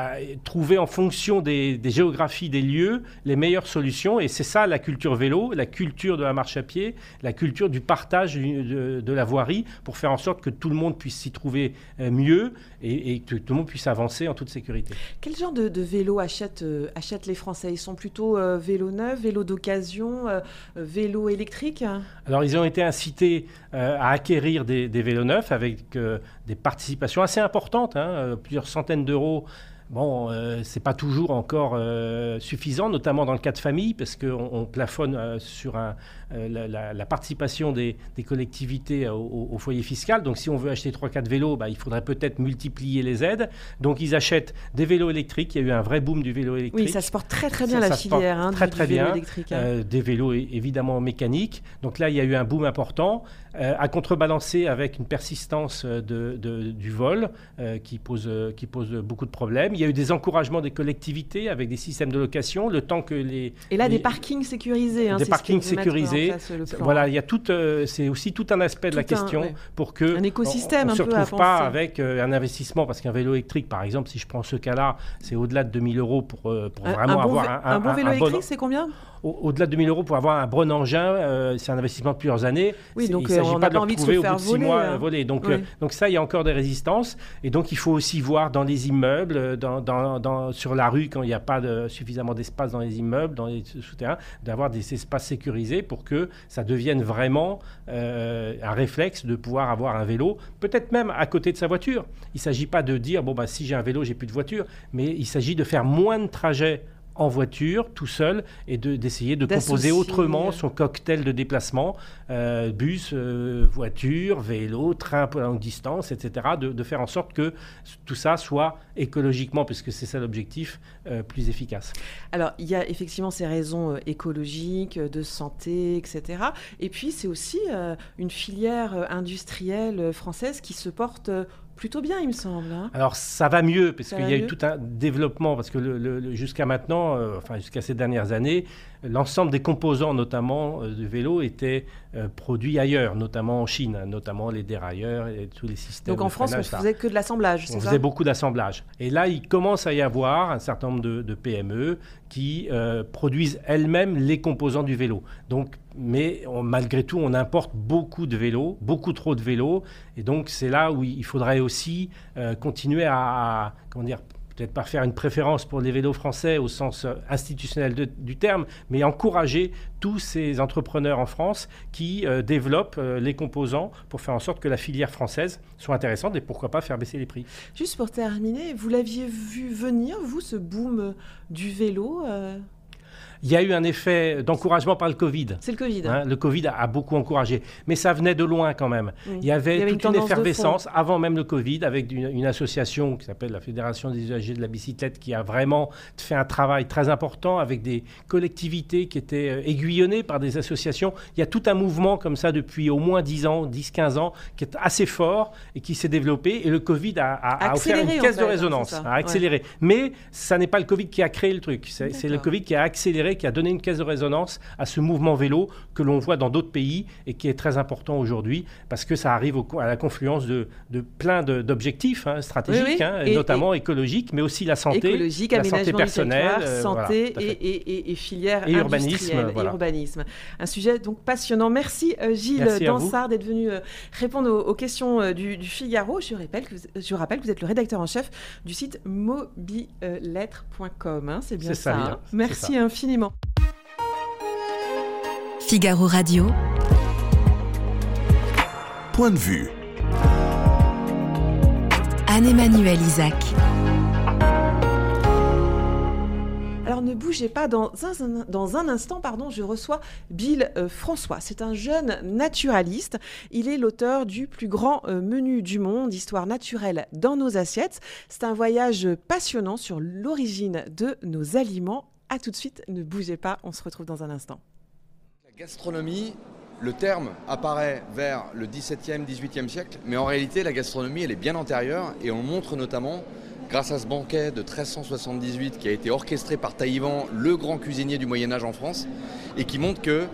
trouver en fonction des, géographies des lieux les meilleures solutions. Et c'est ça la culture vélo, la culture de la marche à pied, la culture du partage de, la voirie pour faire en sorte que tout le monde puisse s'y trouver euh, mieux et, que tout le monde puisse avancer en toute sécurité. Quel genre de, vélo achètent, achètent, les Français? Ils sont plutôt vélo neuf, vélo d'occasion, vélo électrique? Alors, ils ont été incités euh, à acquérir des, vélos neufs avec euh, des participations assez importantes, hein, euh, plusieurs centaines d'euros Bon, euh, c'est pas toujours encore euh, suffisant, notamment dans le cas de famille, parce qu'on on plafonne euh, sur un, la, participation des, collectivités au, foyer fiscal. Donc, si on veut acheter 3-4 vélos, bah, il faudrait peut-être multiplier les aides. Donc, ils achètent des vélos électriques. Il y a eu un vrai boom du vélo électrique. Oui, ça se porte très très bien la filière hein, très, du, très bien. électrique. Hein. des vélos évidemment mécaniques. Donc là, il y a eu un boom important, à contrebalancer avec une persistance de, du vol qui, pose, qui pose beaucoup de problèmes. Il y a eu des encouragements des collectivités avec des systèmes de location, le temps que les... Et là, des parkings sécurisés. Hein, des parkings sécurisés. voilà, il y a tout, euh, c'est aussi tout un aspect de la question pour que... Un écosystème on, ne se retrouve pas avec euh, un investissement, parce qu'un vélo électrique, par exemple, si je prends ce cas-là, c'est au-delà de 2000 euros pour, euh, pour vraiment avoir un, un, bon vélo électrique, c'est combien? Au-delà de 2000 euros pour avoir un bon engin, euh, c'est un investissement de plusieurs années. Oui, donc il ne euh, s'agit pas de le retrouver au bout de six mois hein. Donc, euh, donc ça, il y a encore des résistances. Et donc il faut aussi voir dans les immeubles, dans, dans, sur la rue, quand il n'y a pas de, suffisamment d'espace dans les immeubles, dans les souterrains, d'avoir des espaces sécurisés pour que ça devienne vraiment un réflexe de pouvoir avoir un vélo, peut-être même à côté de sa voiture. Il ne s'agit pas de dire, bon, bah, si j'ai un vélo, j'ai plus de voiture, mais il s'agit de faire moins de trajets en voiture, tout seul, et d'essayer de, composer autrement son cocktail de déplacement, euh, bus, euh, voiture, vélo, train pour longue distance, etc., de, faire en sorte que tout ça soit écologiquement, puisque c'est ça l'objectif, euh, plus efficace. Alors, il y a effectivement ces raisons écologiques, de santé, etc. Et puis, c'est aussi une filière industrielle française qui se porte plutôt bien, il me semble. Hein. Alors ça va mieux, parce qu'il y a eu tout un développement, parce que le, jusqu'à maintenant, euh, enfin jusqu'à ces dernières années, l'ensemble des composants, notamment euh, du vélo, étaient euh, produits ailleurs, notamment en Chine, notamment les dérailleurs et tous les systèmes. Donc en France, on ne faisait que de l'assemblage, On faisait beaucoup d'assemblage. Et là, il commence à y avoir un certain nombre de, PME qui produisent elles-mêmes les composants du vélo. Donc, mais malgré tout, on importe beaucoup de vélos, beaucoup trop de vélos, et donc c'est là où il faudrait aussi continuer à, comment dire, peut-être pas faire une préférence pour les vélos français au sens euh, institutionnel du terme, mais encourager tous ces entrepreneurs en France qui euh, développent euh, les composants pour faire en sorte que la filière française soit intéressante et pourquoi pas faire baisser les prix. Juste pour terminer, vous l'aviez vu venir, vous, ce boom du vélo Il y a eu un effet d'encouragement par le Covid. C'est le Covid. Hein, le Covid a, beaucoup encouragé. Mais ça venait de loin quand même. Il, y avait toute une, effervescence avant même le Covid avec une, association qui s'appelle la Fédération des usagers de la bicyclette qui a vraiment fait un travail très important avec des collectivités qui étaient euh, aiguillonnées par des associations. Il y a tout un mouvement comme ça depuis au moins 10 ans, 10-15 ans, qui est assez fort et qui s'est développé. Et le Covid a, offert une caisse de résonance, a accéléré. Mais ça n'est pas le Covid qui a créé le truc. C'est le Covid qui a accéléré, qui a donné une caisse de résonance à ce mouvement vélo que l'on voit dans d'autres pays et qui est très important aujourd'hui parce que ça arrive à la confluence de, plein d'objectifs hein, stratégiques, hein, notamment écologiques, mais aussi la santé, écologique, la santé personnelle, euh, santé et, et, filière et urbanisme, urbanisme. Un sujet donc passionnant. Merci euh, Gilles Dansard d'être venu euh, répondre aux, questions du, Figaro. Je rappelle, que vous, je rappelle que vous êtes le rédacteur en chef du site mobilettre.com. Hein, c'est bien ça. Merci infiniment. Figaro Radio. Point de vue. Anne-Emmanuel Isaac. Alors ne bougez pas, dans un, dans un instant, pardon, je reçois Bill euh, François. C'est un jeune naturaliste. Il est l'auteur du plus grand euh, menu du monde, Histoire naturelle dans nos assiettes. C'est un voyage passionnant sur l'origine de nos aliments. A tout de suite, ne bougez pas, on se retrouve dans un instant. Gastronomie, le terme apparaît vers le XVIIe, XVIIIe siècle, mais en réalité la gastronomie elle est bien antérieure et on montre notamment, grâce à ce banquet de 1378 qui a été orchestré par Taïwan, le grand cuisinier du Moyen Âge en France, et qui montre que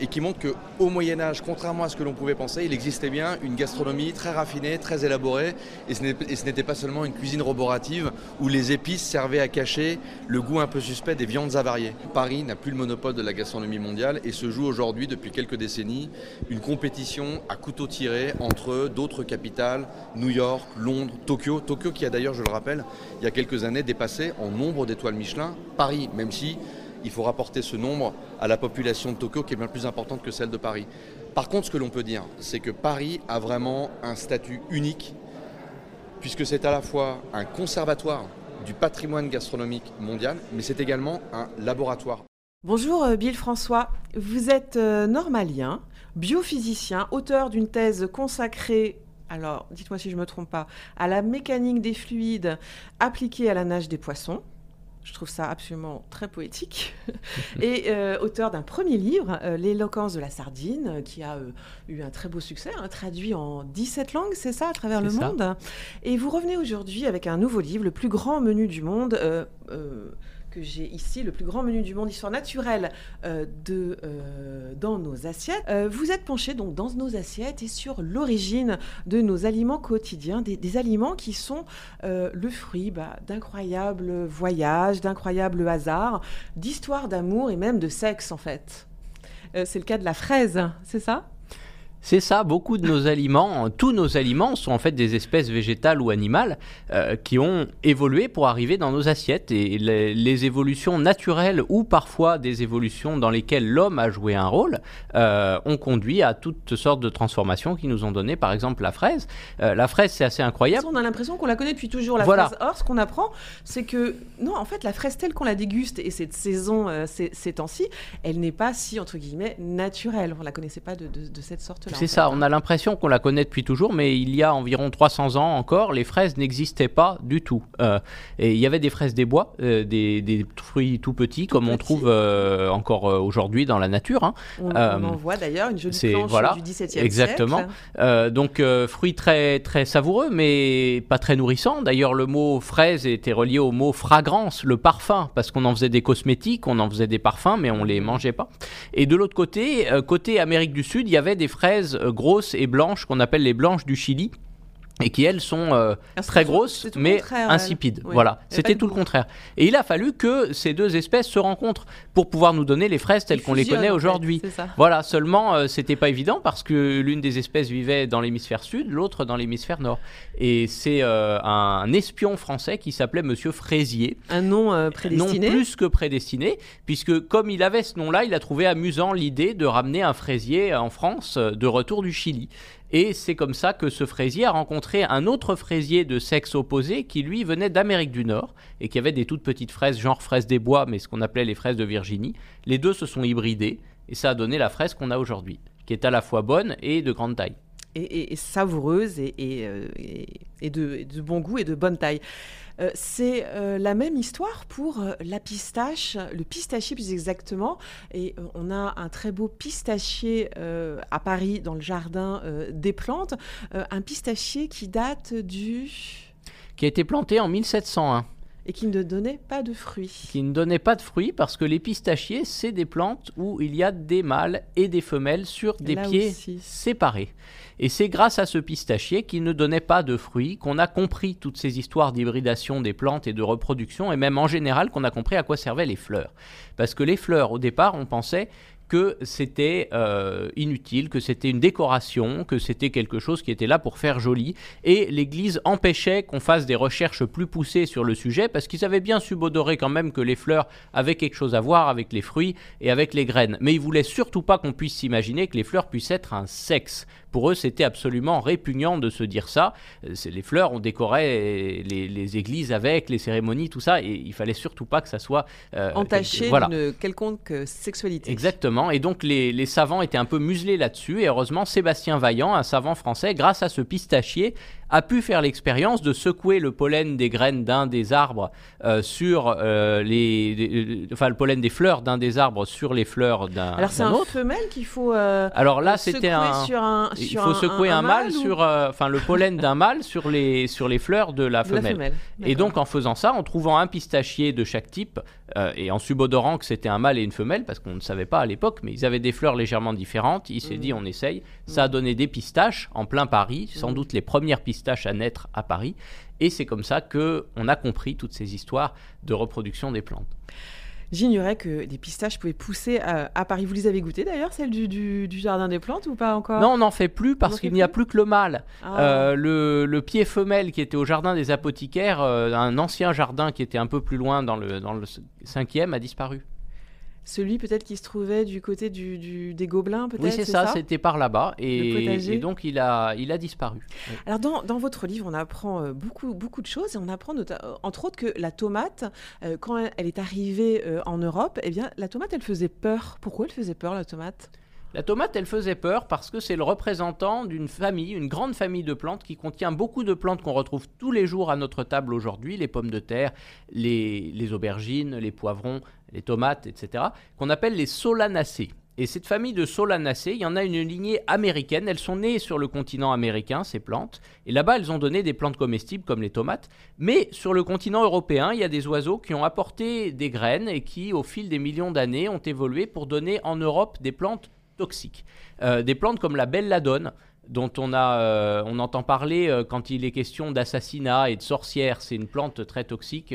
et qui montre qu'au Moyen Âge, contrairement à ce que l'on pouvait penser, il existait bien une gastronomie très raffinée, très élaborée, et ce n'était pas seulement une cuisine roborative où les épices servaient à cacher le goût un peu suspect des viandes avariées. Paris n'a plus le monopole de la gastronomie mondiale et se joue aujourd'hui, depuis quelques décennies, une compétition à couteau tiré entre d'autres capitales, New York, Londres, Tokyo. Tokyo qui a d'ailleurs, je le rappelle, il y a quelques années dépassé en nombre d'étoiles Michelin Paris, même si il faut rapporter ce nombre à la population de Tokyo qui est bien plus importante que celle de Paris. Par contre, ce que l'on peut dire, c'est que Paris a vraiment un statut unique, puisque c'est à la fois un conservatoire du patrimoine gastronomique mondial, mais c'est également un laboratoire. Bonjour euh, Bill François, vous êtes euh, normalien, biophysicien, auteur d'une thèse consacrée alors dites-moi si je ne me trompe pas, à la mécanique des fluides appliquée à la nage des poissons. Je trouve ça absolument très poétique. [laughs] et euh, auteur d'un premier livre, euh, L'éloquence de la sardine, euh, qui a eu un très beau succès, hein, traduit en 17 langues, c'est ça, à travers le monde? Et vous revenez aujourd'hui avec un nouveau livre, Le plus grand menu du monde j'ai ici, le plus grand menu du monde, histoire naturelle euh, de, euh, dans nos assiettes. Euh, vous êtes penché donc dans nos assiettes et sur l'origine de nos aliments quotidiens, des, aliments qui sont le fruit bah, d'incroyables voyages, d'incroyables hasards, d'histoires d'amour et même de sexe en fait. c'est le cas de la fraise, c'est ça? C'est ça, beaucoup de nos aliments, tous nos aliments sont en fait des espèces végétales ou animales euh, qui ont évolué pour arriver dans nos assiettes. Et les, évolutions naturelles ou parfois des évolutions dans lesquelles l'homme a joué un rôle euh, ont conduit à toutes sortes de transformations qui nous ont donné par exemple la fraise. Euh, la fraise, c'est assez incroyable. On a l'impression qu'on la connaît depuis toujours, la fraise. Or, ce qu'on apprend, c'est que non, en fait, la fraise telle qu'on la déguste et cette saison, ces, ces temps-ci, elle n'est pas si, entre guillemets, naturelle. On ne la connaissait pas de, de, de cette sorte c'est ça, on a l'impression qu'on la connaît depuis toujours, mais il y a environ 300 ans encore, les fraises n'existaient pas du tout. Euh, et il y avait des fraises des bois, euh, des, fruits tout petits, comme on trouve euh, encore aujourd'hui dans la nature. Hein. On, en voit d'ailleurs une jolie planche voilà, du XVIIe exactement. siècle. donc fruits très, très savoureux, mais pas très nourrissants. D'ailleurs, le mot fraise était relié au mot fragrance, le parfum, parce qu'on en faisait des cosmétiques, on en faisait des parfums, mais on les mangeait pas. Et de l'autre côté, côté Amérique du Sud, il y avait des fraises euh, grosses et blanches qu'on appelle les blanches du Chili et qui elles sont euh, très grosses mais insipides. Voilà, c'était tout le contraire. Et il a fallu que ces deux espèces se rencontrent pour pouvoir nous donner les fraises telles qu'on les connaît aujourd'hui. Voilà, seulement euh, c'était pas évident parce que l'une des espèces vivait dans l'hémisphère sud, l'autre dans l'hémisphère nord. Et c'est euh, un espion français qui s'appelait Monsieur Fraisier. Un nom prédestiné. Non plus que prédestiné, puisque comme il avait ce nom-là, il a trouvé amusant l'idée de ramener un fraisier en France de retour du Chili. Et c'est comme ça que ce fraisier a rencontré un autre fraisier de sexe opposé qui lui venait d'Amérique du Nord et qui avait des toutes petites fraises, genre fraises des bois, mais ce qu'on appelait les fraises de Virginie. Les deux se sont hybridés et ça a donné la fraise qu'on a aujourd'hui, qui est à la fois bonne et de grande taille. Et, savoureuse et, euh, et de, bon goût et de bonne taille. Euh, c'est euh, la même histoire pour euh, la pistache, le pistachier plus exactement. Et on a un très beau pistachier à Paris dans le jardin des plantes, un pistachier qui date du... Qui a été planté en 1701 et qui ne donnait pas de fruits. Qui ne donnait pas de fruits parce que les pistachiers, c'est des plantes où il y a des mâles et des femelles sur des pieds séparés. Et c'est grâce à ce pistachier qui ne donnait pas de fruits qu'on a compris toutes ces histoires d'hybridation des plantes et de reproduction, et même en général qu'on a compris à quoi servaient les fleurs. Parce que les fleurs, au départ, on pensait que c'était euh, inutile, que c'était une décoration, que c'était quelque chose qui était là pour faire joli. Et l'Église empêchait qu'on fasse des recherches plus poussées sur le sujet parce qu'ils avaient bien subodoré quand même que les fleurs avaient quelque chose à voir avec les fruits et avec les graines. Mais ils voulaient surtout pas qu'on puisse s'imaginer que les fleurs puissent être un sexe. Pour eux, c'était absolument répugnant de se dire ça. Euh, les fleurs, on décorait les, églises avec, les cérémonies, tout ça, et il fallait surtout pas que ça soit euh, entaché d'une quelconque sexualité. Exactement. Et donc les, les savants étaient un peu muselés là-dessus. Et heureusement, Sébastien Vaillant, un savant français, grâce à ce pistachier, a pu faire l'expérience de secouer le pollen des graines d'un des arbres euh, sur euh, les, enfin le pollen des fleurs d'un des arbres sur les fleurs d'un Alors c'est un femelle qu'il faut euh, Alors là c'était un, sur un il faut secouer un, mâle, sur enfin le pollen d'un [laughs] mâle sur les sur les fleurs de la femelle. et donc en faisant ça en trouvant un pistachier de chaque type et en subodorant que c'était un mâle et une femelle parce qu'on ne savait pas à l'époque mais ils avaient des fleurs légèrement différentes, il s'est mmh. dit on essaye, ça a donné des pistaches en plein Paris, sans mmh. doute les premières pistaches pistaches à naître à Paris. Et c'est comme ça qu'on a compris toutes ces histoires de reproduction des plantes. J'ignorais que des pistaches pouvaient pousser à, Paris. Vous les avez goûtées d'ailleurs, celles du, jardin des plantes ou pas encore? Non, on n'en fait plus parce qu'il n'y a plus? que le mâle. Ah. Euh, le, pied femelle qui était au jardin des apothicaires, euh, un ancien jardin qui était un peu plus loin dans le, dans le cinquième, a disparu. Celui peut-être qui se trouvait du côté du, des Gobelins, peut-être Oui, c'est ça, c'était par là-bas. Et, donc, il a, il a disparu. Alors, dans, dans, votre livre, on apprend euh, beaucoup, beaucoup de choses. Et on apprend euh, entre autres que la tomate, euh, quand elle est arrivée en Europe, eh bien, la tomate, elle faisait peur. Pourquoi elle faisait peur, la tomate? La tomate, elle faisait peur parce que c'est le représentant d'une famille, une grande famille de plantes qui contient beaucoup de plantes qu'on retrouve tous les jours à notre table aujourd'hui, les pommes de terre, les, les aubergines, les poivrons, les tomates, etc., qu'on appelle les solanacées. Et cette famille de solanacées, il y en a une lignée américaine. Elles sont nées sur le continent américain, ces plantes. Et là-bas, elles ont donné des plantes comestibles comme les tomates. Mais sur le continent européen, il y a des oiseaux qui ont apporté des graines et qui, au fil des millions d'années, ont évolué pour donner en Europe des plantes toxiques. Euh, des plantes comme la belladone, dont on, a, euh, on entend parler euh, quand il est question d'assassinat et de sorcières. C'est une plante très toxique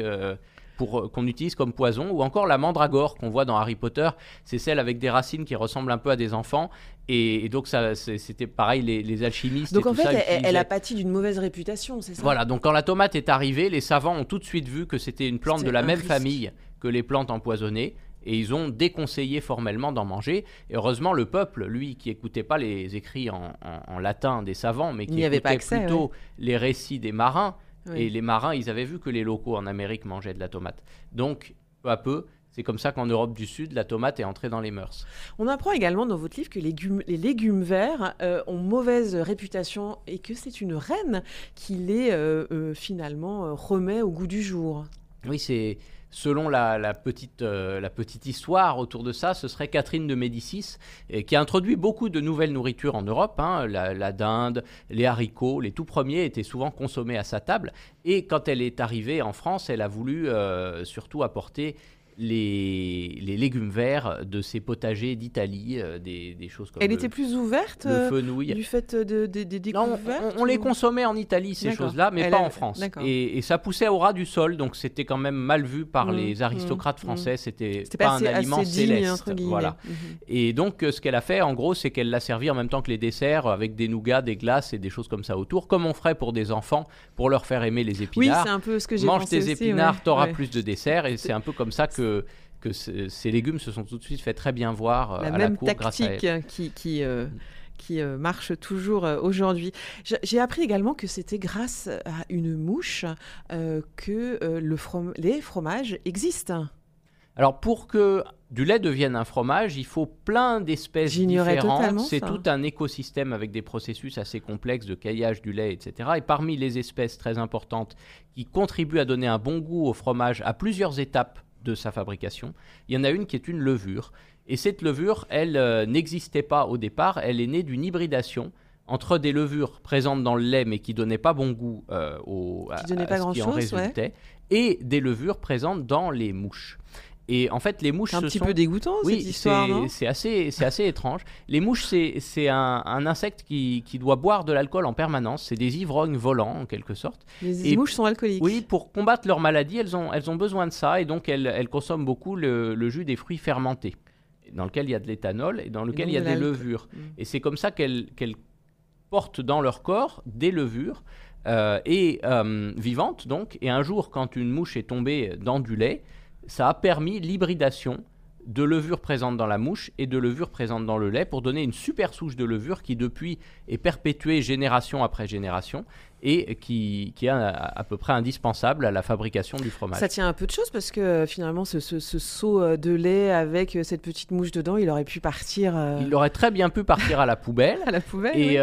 pour qu'on utilise comme poison, ou encore la mandragore qu'on voit dans Harry Potter, c'est celle avec des racines qui ressemblent un peu à des enfants, et, donc ça, c'était pareil les, alchimistes. Donc en fait, elle, a pâti d'une mauvaise réputation, c'est ça? Voilà, donc quand la tomate est arrivée, les savants ont tout de suite vu que c'était une plante de la même famille que les plantes empoisonnées, et ils ont déconseillé formellement d'en manger. Et heureusement, le peuple, lui, qui écoutait pas les écrits en, latin des savants, mais qui écoutait plutôt les récits des marins, et les marins, ils avaient vu que les locaux en Amérique mangeaient de la tomate. Donc, peu à peu, c'est comme ça qu'en Europe du Sud, la tomate est entrée dans les mœurs. On apprend également dans votre livre que les légumes, verts euh, ont mauvaise réputation et que c'est une reine qui les euh, euh, finalement remet au goût du jour. Oui, c'est selon la, petite, euh, la petite histoire autour de ça, ce serait Catherine de Médicis, qui a introduit beaucoup de nouvelles nourritures en Europe. Hein. la, dinde, les haricots, les tout premiers étaient souvent consommés à sa table. Et quand elle est arrivée en France, elle a voulu euh, surtout apporter les, les, légumes verts de ces potagers d'Italie, euh, des, des, choses comme Elle était plus ouverte euh, du fait de, des découvertes on, les consommait en Italie, ces choses-là, mais pas en France. Et, ça poussait au ras du sol, donc c'était quand même mal vu par mmh, les mmh, aristocrates mmh. français. C'était pas, un aliment céleste. voilà. Et donc, euh, ce qu'elle a fait, en gros, c'est qu'elle l'a servi en même temps que les desserts, avec des nougats, des glaces et des choses comme ça autour, comme on ferait pour des enfants, pour leur faire aimer les épinards. Oui, c'est un peu ce que j'ai Mange tes épinards, t'auras plus de desserts, et c'est un peu comme ça que que, ces légumes se sont tout de suite fait très bien voir la euh, à même la cour grâce à qui, qui, euh, qui marche toujours aujourd'hui. J'ai appris également que c'était grâce à une mouche que le les fromages existent. Alors pour que du lait devienne un fromage, il faut plein d'espèces différentes. C'est tout un écosystème avec des processus assez complexes de caillage du lait, etc. Et parmi les espèces très importantes qui contribuent à donner un bon goût au fromage à plusieurs étapes de sa fabrication, il y en a une qui est une levure. Et cette levure, elle euh, n'existait pas au départ, elle est née d'une hybridation entre des levures présentes dans le lait mais qui donnaient pas bon goût euh, au, à, ce qui en résultait, et des levures présentes dans les mouches. Et en fait, les mouches. C'est un petit peu dégoûtant oui, cette histoire, c'est assez, c'est assez étrange. Les mouches, c'est un, un, insecte qui, qui doit boire de l'alcool en permanence. C'est des ivrognes volants en quelque sorte. Les, mouches sont alcooliques. Oui, pour combattre leur maladie, elles ont, elles ont besoin de ça et donc elles, elles consomment beaucoup le, le, jus des fruits fermentés, dans lequel il y a de l'éthanol et dans lequel il y a des levures. Mm. Et c'est comme ça qu'elles portent dans leur corps des levures. Euh, et euh, vivantes donc, et un jour quand une mouche est tombée dans du lait, ça a permis l'hybridation de levures présentes dans la mouche et de levures présentes dans le lait pour donner une super souche de levure qui depuis est perpétuée génération après génération et qui, qui est à, peu près indispensable à la fabrication du fromage. Ça tient un peu de choses parce que euh, finalement ce, ce, seau euh, de lait avec euh, cette petite mouche dedans, il aurait pu partir. Il aurait très bien pu partir à la poubelle. [laughs] à la poubelle. Et,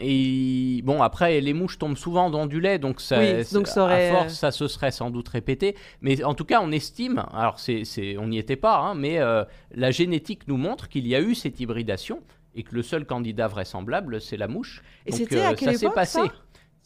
et, bon, après, les mouches tombent souvent dans du lait, donc, ça, donc ça aurait... à force, ça se serait sans doute répété. Mais en tout cas, on estime, alors c'est, on n'y était pas, hein, mais la génétique nous montre qu'il y a eu cette hybridation et que le seul candidat vraisemblable, c'est la mouche. Et c'était à quelle ça s'est passé. Ça?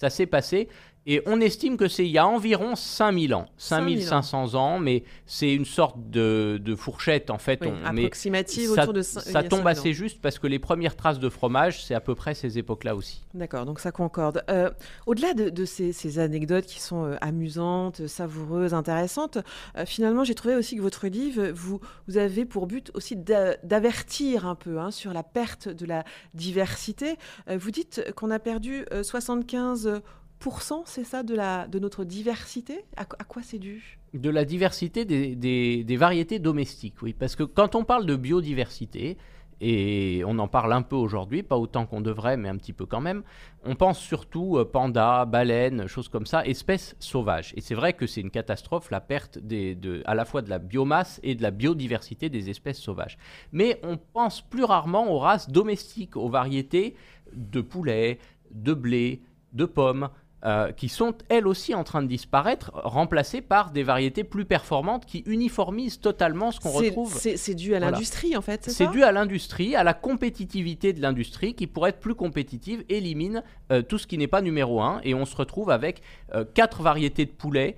S'est passé. Et on estime que c'est il y a environ 5000 ans, 5500 ans, mais c'est une sorte de, fourchette en fait. on, approximative ça, autour de Ça tombe assez juste parce que les premières traces de fromage, c'est à peu près ces époques-là aussi. D'accord, donc ça concorde. Euh, au-delà de, ces, anecdotes qui sont euh, amusantes, savoureuses, intéressantes, euh, finalement, j'ai trouvé aussi que votre livre, vous, vous avez pour but aussi d'avertir un peu hein, sur la perte de la diversité. vous dites qu'on a perdu 75 c'est ça, de, la, de notre diversité? À, quoi c'est dû? De la diversité des, des, variétés domestiques, oui. Parce que quand on parle de biodiversité, et on en parle un peu aujourd'hui, pas autant qu'on devrait, mais un petit peu quand même. On pense surtout euh, pandas, baleines, choses comme ça, espèces sauvages. Et c'est vrai que c'est une catastrophe, la perte des, de, à la fois de la biomasse et de la biodiversité des espèces sauvages. Mais on pense plus rarement aux races domestiques, aux variétés de poulets, de blé, de pommes, euh, qui sont elles aussi en train de disparaître, remplacées par des variétés plus performantes qui uniformisent totalement ce qu'on retrouve. C'est dû à l'industrie en fait, c'est dû à l'industrie, à la compétitivité de l'industrie qui, pour être plus compétitive, élimine euh, tout ce qui n'est pas numéro un et on se retrouve avec euh, quatre variétés de poulets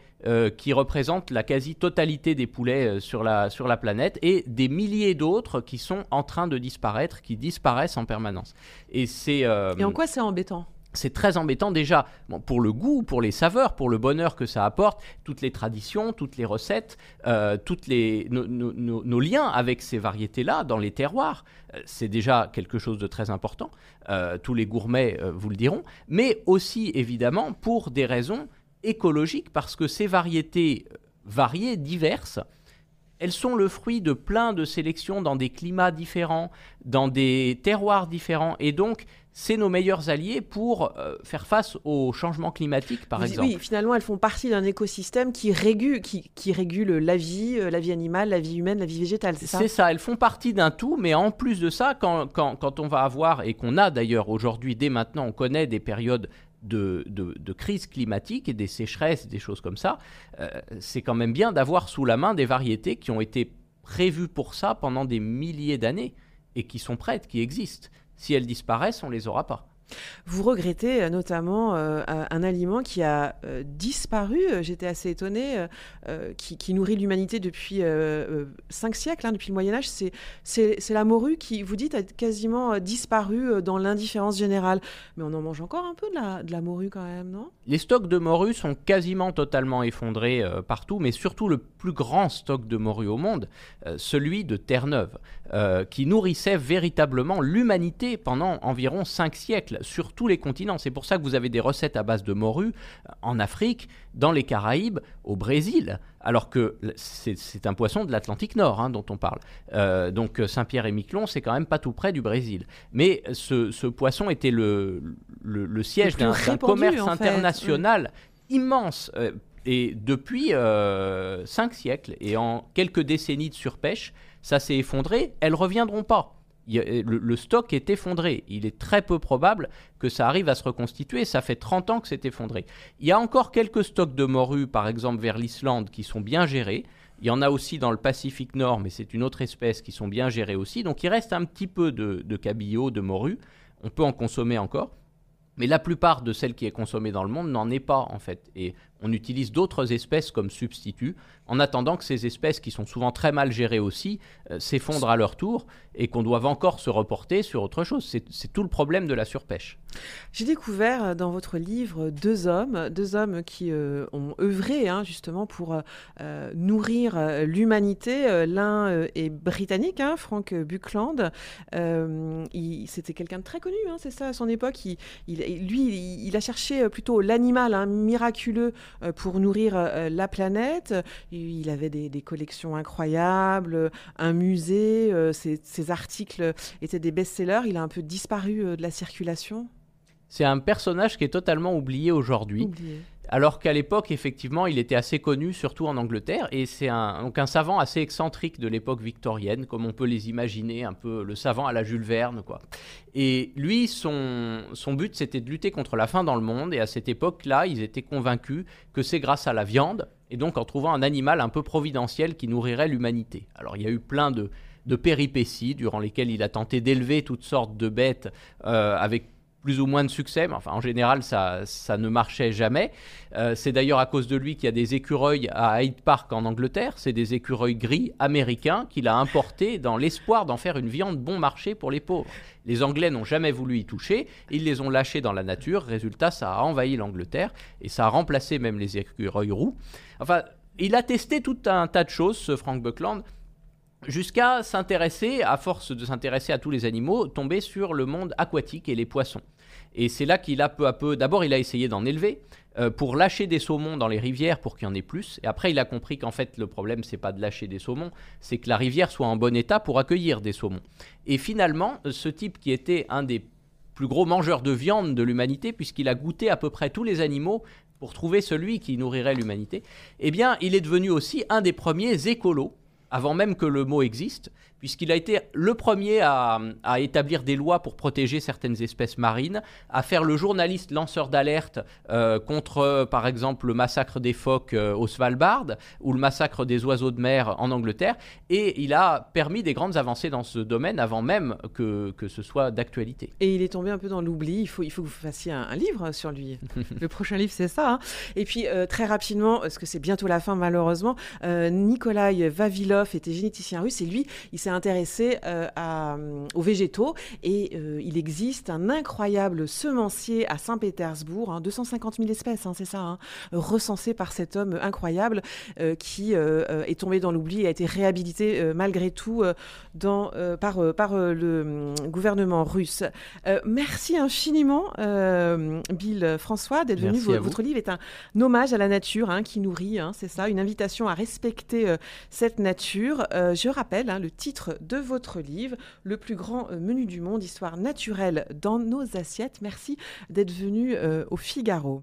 qui représentent la quasi-totalité des poulets sur, la, sur la planète et des milliers d'autres qui sont en train de disparaître, qui disparaissent en permanence. Et, et en quoi c'est embêtant c'est très embêtant déjà pour le goût, pour les saveurs, pour le bonheur que ça apporte, toutes les traditions, toutes les recettes, euh, toutes les, nos, liens avec ces variétés-là dans les terroirs. Euh, c'est déjà quelque chose de très important. Euh, tous les gourmets vous le diront, mais aussi évidemment pour des raisons écologiques, parce que ces variétés variées, diverses, elles sont le fruit de plein de sélections dans des climats différents, dans des terroirs différents, et donc c'est nos meilleurs alliés pour euh, faire face au changement climatique, par exemple. Oui, finalement, elles font partie d'un écosystème qui régule, qui, régule la vie, euh, la vie animale, la vie humaine, la vie végétale, c'est ça C'est ça, elles font partie d'un tout, mais en plus de ça, quand, quand, on va avoir, et qu'on a d'ailleurs aujourd'hui, dès maintenant, on connaît des périodes de, de, crise climatique et des sécheresses, des choses comme ça, euh, c'est quand même bien d'avoir sous la main des variétés qui ont été prévues pour ça pendant des milliers d'années et qui sont prêtes, qui existent. Si elles disparaissent, on les aura pas. Vous regrettez euh, notamment euh, un aliment qui a euh, disparu, j'étais assez étonnée, qui, nourrit l'humanité depuis cinq siècles, hein, depuis le Moyen Âge. C'est la morue qui, vous dites, a quasiment disparu dans l'indifférence générale. Mais on en mange encore un peu de la, de la morue quand même, non? Les stocks de morue sont quasiment totalement effondrés partout, mais surtout le plus grand stock de morue au monde, celui de Terre-Neuve, qui nourrissait véritablement l'humanité pendant environ cinq siècles sur tous les continents. C'est pour ça que vous avez des recettes à base de morue en Afrique, dans les Caraïbes, au Brésil, alors que c'est un poisson de l'Atlantique Nord hein, dont on parle. Euh, donc Saint-Pierre et Miquelon, c'est quand même pas tout près du Brésil. Mais ce, poisson était le, le, siège d'un commerce international immense. Euh, et depuis euh, cinq siècles et en quelques décennies de surpêche, ça s'est effondré. Elles reviendront pas. Le, stock est effondré. Il est très peu probable que ça arrive à se reconstituer. Ça fait 30 ans que c'est effondré. Il y a encore quelques stocks de morues, par exemple vers l'Islande, qui sont bien gérés. Il y en a aussi dans le Pacifique Nord, mais c'est une autre espèce qui sont bien gérés aussi. Donc il reste un petit peu de, de cabillaud, de morue. On peut en consommer encore. Mais la plupart de celles qui est consommée dans le monde n'en est pas en fait. Et on utilise d'autres espèces comme substituts en attendant que ces espèces qui sont souvent très mal gérées aussi euh, s'effondrent à leur tour et qu'on doive encore se reporter sur autre chose. C'est tout le problème de la surpêche. J'ai découvert euh, dans votre livre deux hommes, deux hommes qui euh, ont œuvré hein, justement pour nourrir l'humanité. L'un est britannique, hein, Frank Buckland. C'était quelqu'un de très connu, hein, c'est ça, à son époque. Il, lui, il, a cherché plutôt l'animal miraculeux pour nourrir la planète. Il avait des, collections incroyables, un musée, euh, ses, articles étaient des best-sellers. Il a un peu disparu euh, de la circulation. C'est un personnage qui est totalement oublié aujourd'hui. Alors qu'à l'époque, effectivement, il était assez connu, surtout en Angleterre, et c'est un, un savant assez excentrique de l'époque victorienne, comme on peut les imaginer, un peu le savant à la Jules Verne, quoi. Et lui, son, son but, c'était de lutter contre la faim dans le monde, et à cette époque-là, ils étaient convaincus que c'est grâce à la viande, et donc en trouvant un animal un peu providentiel qui nourrirait l'humanité. Alors il y a eu plein de, péripéties durant lesquelles il a tenté d'élever toutes sortes de bêtes euh, avec plus ou moins de succès, mais en général ça, ça ne marchait jamais. Euh, c'est d'ailleurs à cause de lui qu'il y a des écureuils à Hyde Park en Angleterre, c'est des écureuils gris américains qu'il a importés dans l'espoir d'en faire une viande bon marché pour les pauvres. Les Anglais n'ont jamais voulu y toucher, ils les ont lâchés dans la nature, résultat ça a envahi l'Angleterre et ça a remplacé même les écureuils roux. Enfin, il a testé tout un tas de choses, ce Frank Buckland jusqu'à s'intéresser, à force de s'intéresser à tous les animaux, tomber sur le monde aquatique et les poissons. Et c'est là qu'il a peu à peu, d'abord il a essayé d'en élever euh, pour lâcher des saumons dans les rivières pour qu'il y en ait plus. Et après il a compris qu'en fait le problème c'est pas de lâcher des saumons, c'est que la rivière soit en bon état pour accueillir des saumons. Et finalement, ce type qui était un des plus gros mangeurs de viande de l'humanité, puisqu'il a goûté à peu près tous les animaux pour trouver celui qui nourrirait l'humanité, eh bien il est devenu aussi un des premiers écolos avant même que le mot existe, puisqu'il a été le premier à, établir des lois pour protéger certaines espèces marines, à faire le journaliste lanceur d'alerte euh, contre, euh, par exemple, le massacre des phoques euh, au Svalbard ou le massacre des oiseaux de mer en Angleterre, et il a permis des grandes avancées dans ce domaine avant même que, que ce soit d'actualité. Et il est tombé un peu dans l'oubli, il faut, il faut que vous fassiez un, livre sur lui. [laughs] le prochain livre, c'est ça. Hein. Et puis, très rapidement, parce que c'est bientôt la fin malheureusement, Nikolai Vavilov était généticien russe, et lui, il s'est intéressé euh, euh, aux végétaux et euh, il existe un incroyable semencier à Saint-Pétersbourg, 250 hein, 000 espèces, hein, c'est ça, hein, recensé par cet homme incroyable qui est tombé dans l'oubli et a été réhabilité malgré tout dans, par, par le gouvernement russe. merci infiniment, Bill François, d'être venu. votre livre est un hommage à la nature qui nourrit, c'est ça, une invitation à respecter cette nature. je rappelle le titre de votre livre, Le plus grand euh, menu du monde, histoire naturelle dans nos assiettes. Merci d'être venu euh, au Figaro.